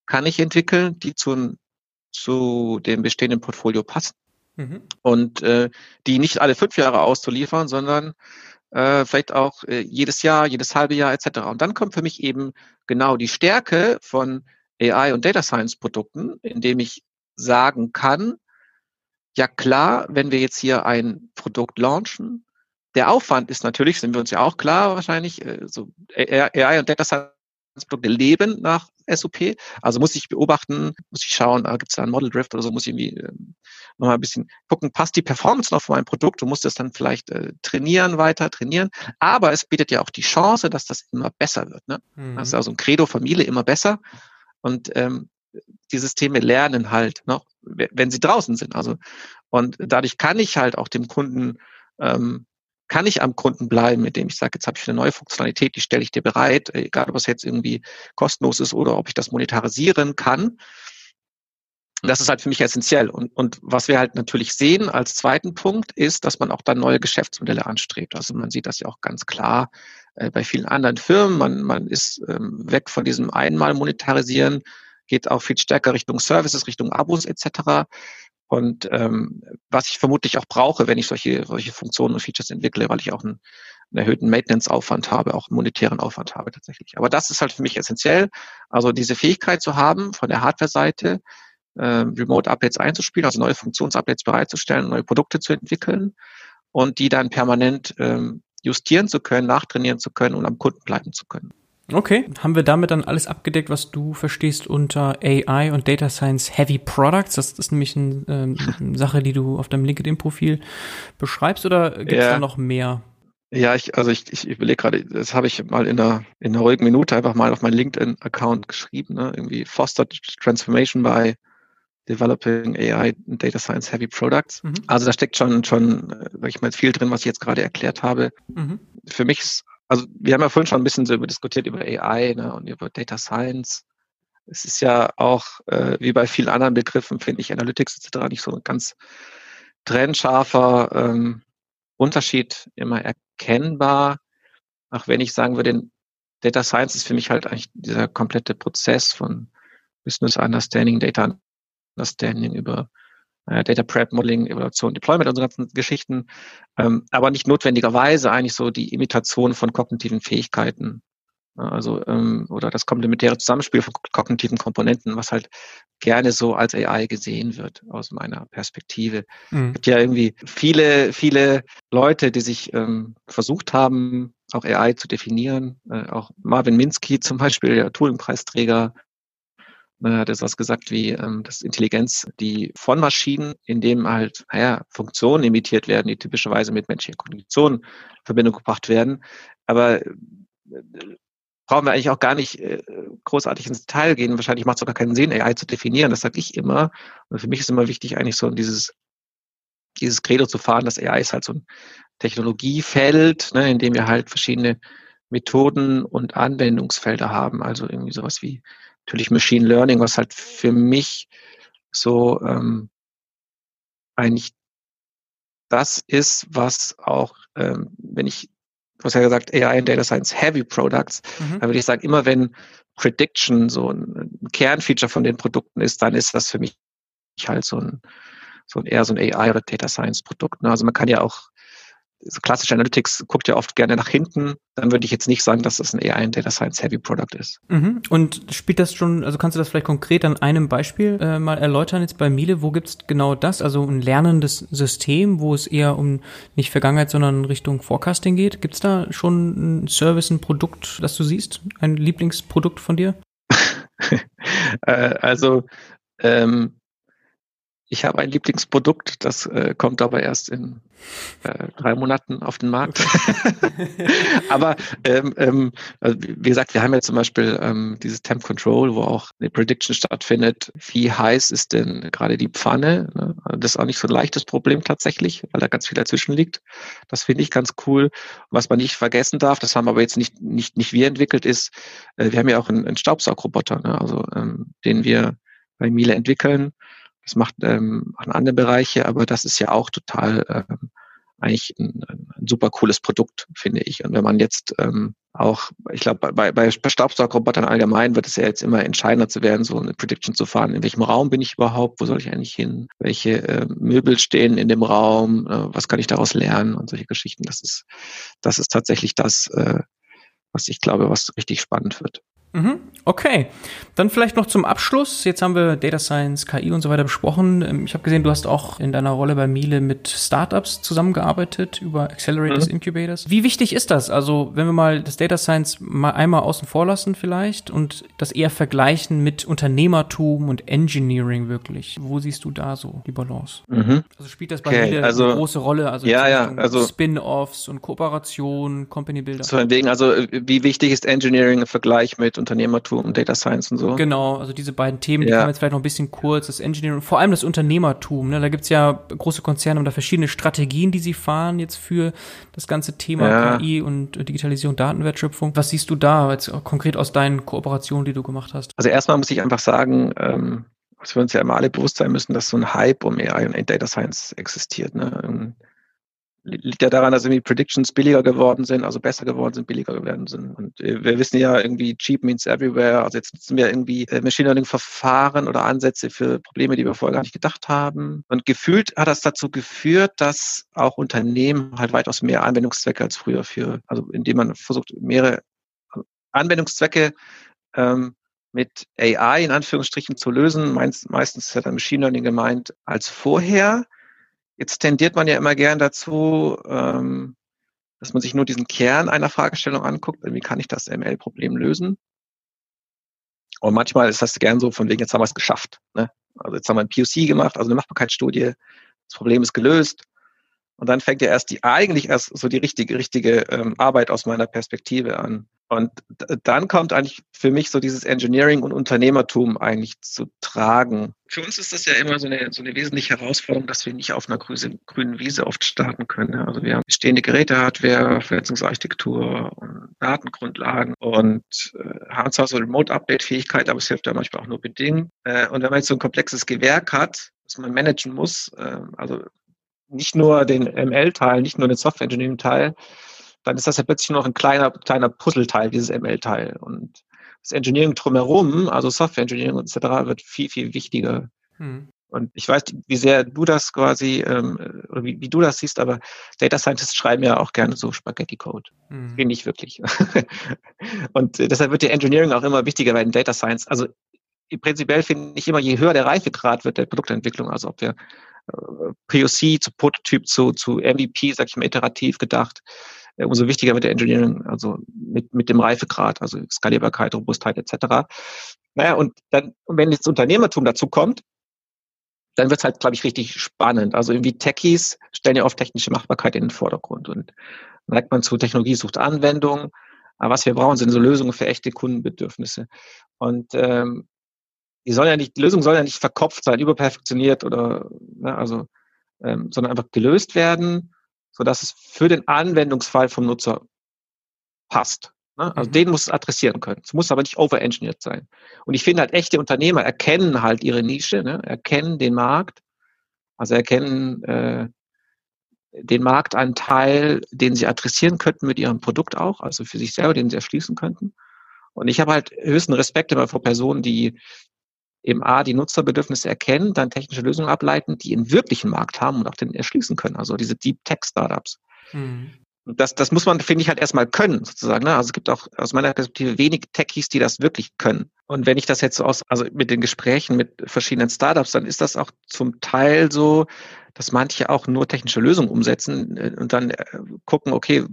kann ich entwickeln, die zu, zu dem bestehenden Portfolio passen. Mhm. Und äh, die nicht alle fünf Jahre auszuliefern, sondern äh, vielleicht auch äh, jedes Jahr, jedes halbe Jahr etc. Und dann kommt für mich eben genau die Stärke von AI und Data Science Produkten, indem ich sagen kann, ja klar, wenn wir jetzt hier ein Produkt launchen, der Aufwand ist natürlich, sind wir uns ja auch klar wahrscheinlich, äh, so AI und Data Science Produkte leben nach SOP. Also muss ich beobachten, muss ich schauen, ah, gibt es da einen Model Drift oder so, muss ich irgendwie äh, nochmal ein bisschen gucken, passt die Performance noch von meinem Produkt und muss das dann vielleicht äh, trainieren, weiter trainieren. Aber es bietet ja auch die Chance, dass das immer besser wird. Ne? Mhm. Das ist also ein Credo, Familie immer besser. Und ähm, die Systeme lernen halt noch, wenn sie draußen sind. Also und dadurch kann ich halt auch dem Kunden ähm, kann ich am Kunden bleiben, indem ich sage, jetzt habe ich eine neue Funktionalität, die stelle ich dir bereit, egal ob es jetzt irgendwie kostenlos ist oder ob ich das monetarisieren kann. Das ist halt für mich essentiell. Und, und was wir halt natürlich sehen als zweiten Punkt ist, dass man auch dann neue Geschäftsmodelle anstrebt. Also man sieht das ja auch ganz klar äh, bei vielen anderen Firmen. Man, man ist ähm, weg von diesem einmal monetarisieren, geht auch viel stärker Richtung Services, Richtung Abos etc. Und ähm, was ich vermutlich auch brauche, wenn ich solche, solche Funktionen und Features entwickle, weil ich auch einen, einen erhöhten Maintenance-Aufwand habe, auch einen monetären Aufwand habe tatsächlich. Aber das ist halt für mich essentiell. Also diese Fähigkeit zu haben, von der Hardware-Seite äh, Remote-Updates einzuspielen, also neue Funktionsupdates bereitzustellen, neue Produkte zu entwickeln und die dann permanent ähm, justieren zu können, nachtrainieren zu können und am Kunden bleiben zu können. Okay, haben wir damit dann alles abgedeckt, was du verstehst unter AI und Data Science Heavy Products? Das ist nämlich eine ähm, Sache, die du auf deinem LinkedIn-Profil beschreibst oder gibt es ja. da noch mehr? Ja, ich, also ich, ich überlege gerade, das habe ich mal in einer, in einer ruhigen Minute einfach mal auf meinen LinkedIn-Account geschrieben, ne? irgendwie Foster Transformation by Developing AI and Data Science Heavy Products. Mhm. Also da steckt schon, schon, äh, sag ich mal, viel drin, was ich jetzt gerade erklärt habe. Mhm. Für mich ist also wir haben ja vorhin schon ein bisschen so über diskutiert über AI ne, und über Data Science. Es ist ja auch, äh, wie bei vielen anderen Begriffen, finde ich, Analytics etc. nicht so ein ganz trennscharfer ähm, Unterschied immer erkennbar. Auch wenn ich sagen würde, Data Science ist für mich halt eigentlich dieser komplette Prozess von Business Understanding, Data Understanding über äh, Data Prep, Modeling, Evaluation, Deployment und so ganzen Geschichten, ähm, aber nicht notwendigerweise eigentlich so die Imitation von kognitiven Fähigkeiten. Also ähm, oder das komplementäre Zusammenspiel von kognitiven Komponenten, was halt gerne so als AI gesehen wird aus meiner Perspektive. Mhm. Es gibt ja irgendwie viele, viele Leute, die sich ähm, versucht haben, auch AI zu definieren. Äh, auch Marvin Minsky zum Beispiel, der Turing-Preisträger, er hat jetzt was gesagt wie, ähm, dass Intelligenz, die von Maschinen, in dem halt, naja, Funktionen imitiert werden, die typischerweise mit menschlichen Kognition in Verbindung gebracht werden. Aber äh, brauchen wir eigentlich auch gar nicht äh, großartig ins Detail gehen. Wahrscheinlich macht es sogar keinen Sinn, AI zu definieren. Das sage ich immer. Und für mich ist immer wichtig, eigentlich so dieses, dieses Credo zu fahren, dass AI ist halt so ein Technologiefeld, ne, in dem wir halt verschiedene Methoden und Anwendungsfelder haben. Also irgendwie sowas wie natürlich Machine Learning, was halt für mich so ähm, eigentlich das ist, was auch, ähm, wenn ich, du hast ja gesagt, AI und Data Science Heavy Products, mhm. dann würde ich sagen, immer wenn Prediction so ein, ein Kernfeature von den Produkten ist, dann ist das für mich halt so ein, so ein eher so ein AI oder Data Science Produkt. Ne? Also man kann ja auch so klassische Analytics guckt ja oft gerne nach hinten, dann würde ich jetzt nicht sagen, dass das ein eher ein Data Science Heavy Product ist. Mhm. Und spielt das schon, also kannst du das vielleicht konkret an einem Beispiel äh, mal erläutern jetzt bei Miele? Wo gibt's genau das? Also ein lernendes System, wo es eher um nicht Vergangenheit, sondern Richtung Forecasting geht? Gibt's da schon ein Service, ein Produkt, das du siehst? Ein Lieblingsprodukt von dir? äh, also ähm, Ich habe ein Lieblingsprodukt, das äh, kommt aber erst in äh, drei Monaten auf den Markt. aber ähm, ähm, also wie gesagt, wir haben ja zum Beispiel ähm, dieses Temp Control, wo auch eine Prediction stattfindet. Wie heiß ist denn gerade die Pfanne? Ne? Also das ist auch nicht so ein leichtes Problem tatsächlich, weil da ganz viel dazwischen liegt. Das finde ich ganz cool. Was man nicht vergessen darf, das haben aber jetzt nicht nicht nicht wir entwickelt, ist, äh, wir haben ja auch einen, einen Staubsaugroboter, ne? also ähm, den wir bei Miele entwickeln das macht, ähm, andere Bereiche, aber das ist ja auch total ähm, eigentlich ein, ein super cooles Produkt, finde ich. Und wenn man jetzt ähm, auch, ich glaube, bei, bei Staubsaugrobotern allgemein wird es ja jetzt immer entscheidender zu werden, so eine Prediction zu fahren. In welchem Raum bin ich überhaupt? Wo soll ich eigentlich hin? Welche äh, Möbel stehen in dem Raum? Äh, was kann ich daraus lernen? Und solche Geschichten. Das ist, das ist tatsächlich das, äh, was ich glaube, was richtig spannend wird. Mhm, okay, dann vielleicht noch zum Abschluss. Jetzt haben wir Data Science, KI und so weiter besprochen. Ähm, ich habe gesehen, du hast auch in deiner Rolle bei Miele mit Startups zusammengearbeitet über Accelerators, mhm. Incubators. Wie wichtig ist das? Also, wenn wir mal das Data Science mal einmal außen vor lassen vielleicht und das eher vergleichen mit Unternehmertum und Engineering wirklich. Wo siehst du da so die Balance? Mhm. Also spielt das bei okay, Miele also, eine große Rolle? Also ja, ja, also Spin-offs und Kooperation, Company Builder. Zu wegen, also wie wichtig ist Engineering im Vergleich mit Unternehmertum und Data Science und so. Genau, also diese beiden Themen, die ja. kommen jetzt vielleicht noch ein bisschen kurz, das Engineering, vor allem das Unternehmertum. Ne? Da gibt's ja große Konzerne und da verschiedene Strategien, die sie fahren jetzt für das ganze Thema ja. KI und Digitalisierung, Datenwertschöpfung. Was siehst du da jetzt konkret aus deinen Kooperationen, die du gemacht hast? Also erstmal muss ich einfach sagen, ähm, dass wir uns ja immer alle bewusst sein müssen, dass so ein Hype um AI und Data Science existiert. Ne? Liegt ja daran, dass irgendwie Predictions billiger geworden sind, also besser geworden sind, billiger geworden sind. Und äh, wir wissen ja irgendwie, cheap means everywhere. Also jetzt nutzen wir irgendwie äh, Machine Learning Verfahren oder Ansätze für Probleme, die wir vorher gar nicht gedacht haben. Und gefühlt hat das dazu geführt, dass auch Unternehmen halt weitaus mehr Anwendungszwecke als früher für, also indem man versucht, mehrere Anwendungszwecke ähm, mit AI in Anführungsstrichen zu lösen. Meistens ist ja dann Machine Learning gemeint als vorher. Jetzt tendiert man ja immer gern dazu, ähm, dass man sich nur diesen Kern einer Fragestellung anguckt, wie kann ich das ML-Problem lösen? Und manchmal ist das gern so, von wegen, jetzt haben wir es geschafft. Ne? Also jetzt haben wir ein POC gemacht, also eine Machbarkeitsstudie, das Problem ist gelöst. Und dann fängt ja erst die, eigentlich erst so die richtige, richtige ähm, Arbeit aus meiner Perspektive an. Und dann kommt eigentlich für mich so dieses Engineering und Unternehmertum eigentlich zu tragen. Für uns ist das ja immer so eine, so eine wesentliche Herausforderung, dass wir nicht auf einer grünen, grünen Wiese oft starten können. Also wir haben bestehende Geräte-Hardware, Vernetzungsarchitektur und Datengrundlagen und äh, haben zwar so Remote-Update-Fähigkeit, aber es hilft ja manchmal auch nur bedingt. Äh, und wenn man jetzt so ein komplexes Gewerk hat, das man managen muss, äh, also nicht nur den ML-Teil, nicht nur den Software-Engineering-Teil, dann ist das ja plötzlich nur noch ein kleiner, kleiner Puzzleteil, dieses ML-Teil. Und das Engineering drumherum, also Software Engineering etc., wird viel, viel wichtiger. Hm. Und ich weiß, wie sehr du das quasi, ähm, oder wie, wie, du das siehst, aber Data Scientists schreiben ja auch gerne so Spaghetti-Code. Mhm. Nicht wirklich. und deshalb wird der Engineering auch immer wichtiger bei den Data Science. Also prinzipiell finde ich immer, je höher der Reifegrad wird der Produktentwicklung, also ob wir äh, POC zu Prototyp zu, zu MVP, sag ich mal, iterativ gedacht, umso wichtiger wird der Engineering, also mit, mit dem Reifegrad, also Skalierbarkeit, Robustheit etc. Naja, und dann, und wenn jetzt Unternehmertum dazu kommt, dann wird es halt, glaube ich, richtig spannend. Also irgendwie Techies stellen ja oft technische Machbarkeit in den Vordergrund und neigt man zu Technologie sucht Anwendungen. Aber was wir brauchen, sind so Lösungen für echte Kundenbedürfnisse. Und ähm, die sollen ja nicht, die Lösung soll ja nicht verkopft sein, überperfektioniert oder ne, also, ähm, sondern einfach gelöst werden sodass es für den Anwendungsfall vom Nutzer passt. Ne? Also mhm. den muss es adressieren können. Es muss aber nicht overengineert sein. Und ich finde halt, echte Unternehmer erkennen halt ihre Nische, ne? erkennen den Markt, also erkennen äh, den Marktanteil, den sie adressieren könnten mit ihrem Produkt auch, also für sich selber, den sie erschließen könnten. Und ich habe halt höchsten Respekt immer vor Personen, die eben A, die Nutzerbedürfnisse erkennen, dann technische Lösungen ableiten, die einen wirklichen Markt haben und auch den erschließen können. Also diese Deep Tech Startups. Mhm. Das, das muss man, finde ich, halt erstmal können, sozusagen. Ne? Also es gibt auch aus meiner Perspektive wenig Techies, die das wirklich können. Und wenn ich das jetzt so aus, also mit den Gesprächen mit verschiedenen Startups, dann ist das auch zum Teil so, dass manche auch nur technische Lösungen umsetzen äh, und dann äh, gucken, okay,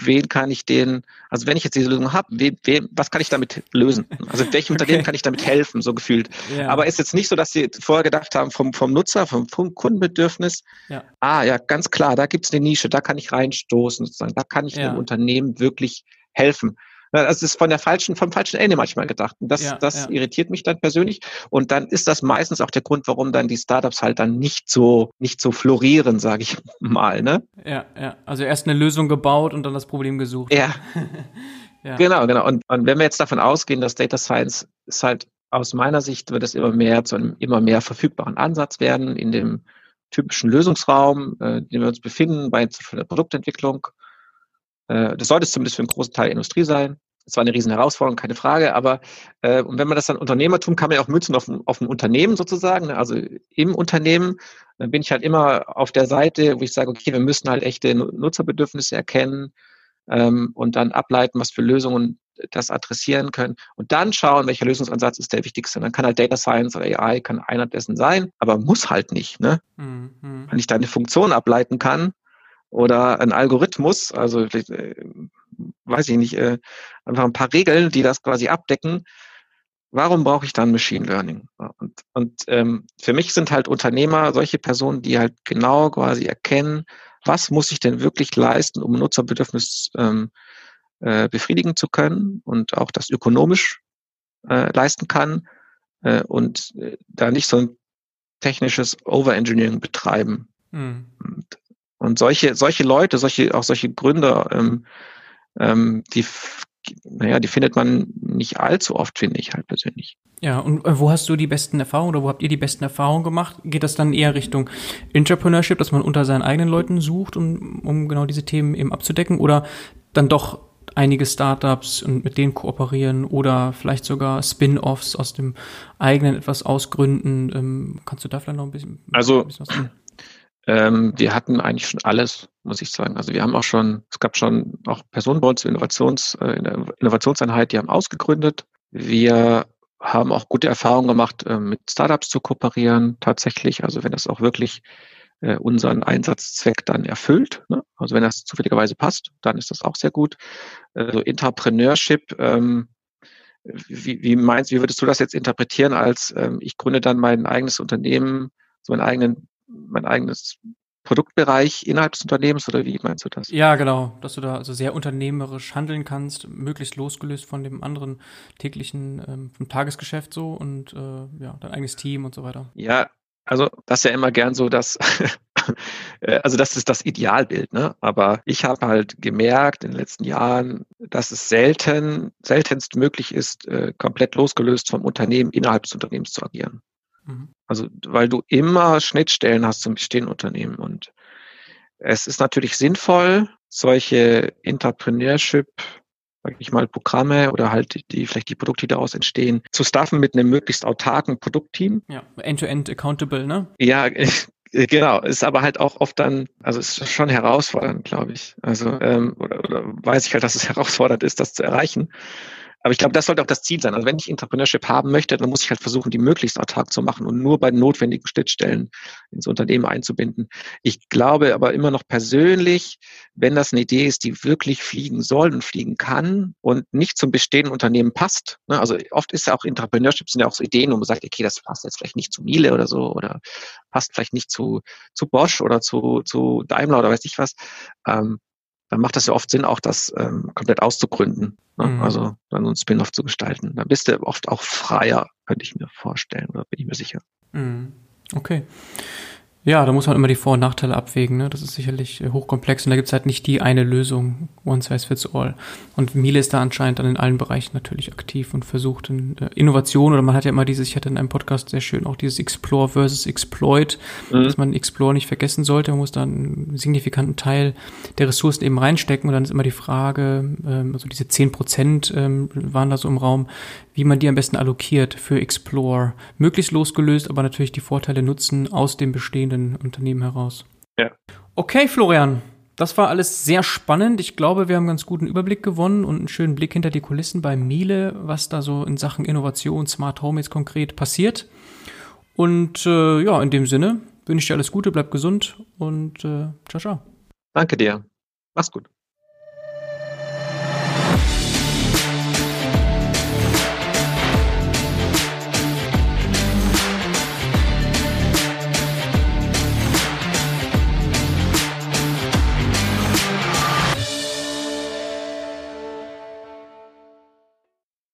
wen kann ich den, also wenn ich jetzt diese Lösung habe, wen, wen, was kann ich damit lösen? Also welchem okay. Unternehmen kann ich damit helfen, so gefühlt. Ja. Aber ist jetzt nicht so, dass sie vorher gedacht haben, vom, vom Nutzer, vom, vom Kundenbedürfnis, ja. ah ja, ganz klar, da gibt es eine Nische, da kann ich reinstoßen, sozusagen, da kann ich ja. dem Unternehmen wirklich helfen. Das ist von der falschen, vom falschen Ende manchmal gedacht. Und das, ja, das ja. irritiert mich dann persönlich. Und dann ist das meistens auch der Grund, warum dann die Startups halt dann nicht so, nicht so florieren, sage ich mal. Ne? Ja, ja. Also erst eine Lösung gebaut und dann das Problem gesucht. Ja. ja. Genau, genau. Und, und wenn wir jetzt davon ausgehen, dass Data Science ist halt aus meiner Sicht wird es immer mehr zu einem immer mehr verfügbaren Ansatz werden in dem typischen Lösungsraum, äh, in dem wir uns befinden, bei der Produktentwicklung. Äh, das sollte es zumindest für einen großen Teil Industrie sein. Es war eine riesen Herausforderung, keine Frage, aber äh, und wenn man das dann Unternehmertum, kann man ja auch münzen auf, auf ein Unternehmen sozusagen. Ne? Also im Unternehmen dann bin ich halt immer auf der Seite, wo ich sage, okay, wir müssen halt echte Nutzerbedürfnisse erkennen ähm, und dann ableiten, was für Lösungen das adressieren können und dann schauen, welcher Lösungsansatz ist der wichtigste. Dann kann halt Data Science oder AI kann einer dessen sein, aber muss halt nicht. Ne? Mhm. Wenn ich da eine Funktion ableiten kann, oder ein Algorithmus, also äh, weiß ich nicht, äh, einfach ein paar Regeln, die das quasi abdecken. Warum brauche ich dann Machine Learning? Und, und ähm, für mich sind halt Unternehmer solche Personen, die halt genau quasi erkennen, was muss ich denn wirklich leisten, um Nutzerbedürfnis ähm, äh, befriedigen zu können und auch das ökonomisch äh, leisten kann äh, und äh, da nicht so ein technisches Overengineering betreiben. Mhm. Und und solche, solche Leute, solche, auch solche Gründer, ähm, ähm, die, naja, die findet man nicht allzu oft, finde ich halt persönlich. Ja, und äh, wo hast du die besten Erfahrungen oder wo habt ihr die besten Erfahrungen gemacht? Geht das dann eher Richtung Entrepreneurship, dass man unter seinen eigenen Leuten sucht, um, um genau diese Themen eben abzudecken? Oder dann doch einige Startups und mit denen kooperieren oder vielleicht sogar Spin-offs aus dem eigenen etwas ausgründen? Ähm, kannst du da vielleicht noch ein bisschen, also, ein bisschen was ähm, wir hatten eigentlich schon alles, muss ich sagen. Also wir haben auch schon, es gab schon auch Personen bei uns Innovations, äh, in der Innovationseinheit, die haben ausgegründet. Wir haben auch gute Erfahrungen gemacht, äh, mit Startups zu kooperieren, tatsächlich. Also wenn das auch wirklich äh, unseren Einsatzzweck dann erfüllt. Ne? Also wenn das zufälligerweise passt, dann ist das auch sehr gut. Also Entrepreneurship, ähm, wie, wie meinst, wie würdest du das jetzt interpretieren als ähm, ich gründe dann mein eigenes Unternehmen, so einen eigenen mein eigenes Produktbereich innerhalb des Unternehmens oder wie meinst du das? Ja, genau, dass du da also sehr unternehmerisch handeln kannst, möglichst losgelöst von dem anderen täglichen, ähm, vom Tagesgeschäft so und äh, ja, dein eigenes Team und so weiter. Ja, also das ist ja immer gern so, dass äh, also das ist das Idealbild, ne? Aber ich habe halt gemerkt in den letzten Jahren, dass es selten, seltenst möglich ist, äh, komplett losgelöst vom Unternehmen innerhalb des Unternehmens zu agieren. Mhm. Also, weil du immer Schnittstellen hast zum bestehenden Unternehmen. Und es ist natürlich sinnvoll, solche Entrepreneurship, sag ich mal, Programme oder halt die, vielleicht die Produkte, die daraus entstehen, zu staffen mit einem möglichst autarken Produktteam. Ja, end-to-end -end accountable, ne? Ja, Genau, ist aber halt auch oft dann, also ist schon herausfordernd, glaube ich. Also ähm, oder, oder weiß ich halt, dass es herausfordernd ist, das zu erreichen. Aber ich glaube, das sollte auch das Ziel sein. Also wenn ich Entrepreneurship haben möchte, dann muss ich halt versuchen, die möglichst autark zu machen und nur bei notwendigen Schnittstellen ins Unternehmen einzubinden. Ich glaube aber immer noch persönlich, wenn das eine Idee ist, die wirklich fliegen soll und fliegen kann und nicht zum bestehenden Unternehmen passt. Ne? Also oft ist ja auch Entrepreneurship sind ja auch so Ideen, wo man sagt, okay, das passt jetzt vielleicht nicht zu Miele oder so oder passt vielleicht nicht zu, zu Bosch oder zu, zu Daimler oder weiß ich was. Ähm, dann macht das ja oft Sinn, auch das ähm, komplett auszugründen. Ne? Mhm. Also dann so ein Spin-off zu gestalten. Da bist du oft auch freier, könnte ich mir vorstellen, oder bin ich mir sicher. Mhm. Okay. Ja, da muss man immer die Vor- und Nachteile abwägen. Ne? Das ist sicherlich äh, hochkomplex und da gibt's halt nicht die eine Lösung, one size fits all. Und Miele ist da anscheinend dann in allen Bereichen natürlich aktiv und versucht in äh, Innovation oder man hat ja immer dieses, ich hatte in einem Podcast sehr schön auch dieses Explore versus Exploit, mhm. dass man Explore nicht vergessen sollte. Man muss da einen signifikanten Teil der Ressourcen eben reinstecken und dann ist immer die Frage, ähm, also diese zehn Prozent ähm, waren da so im Raum, wie man die am besten allokiert für Explore. Möglichst losgelöst, aber natürlich die Vorteile nutzen aus dem bestehenden Unternehmen heraus. Ja. Okay, Florian. Das war alles sehr spannend. Ich glaube, wir haben einen ganz guten Überblick gewonnen und einen schönen Blick hinter die Kulissen bei Miele, was da so in Sachen Innovation, Smart Home jetzt konkret passiert. Und äh, ja, in dem Sinne wünsche ich dir alles Gute, bleib gesund und äh, ciao, ciao. Danke dir. Mach's gut.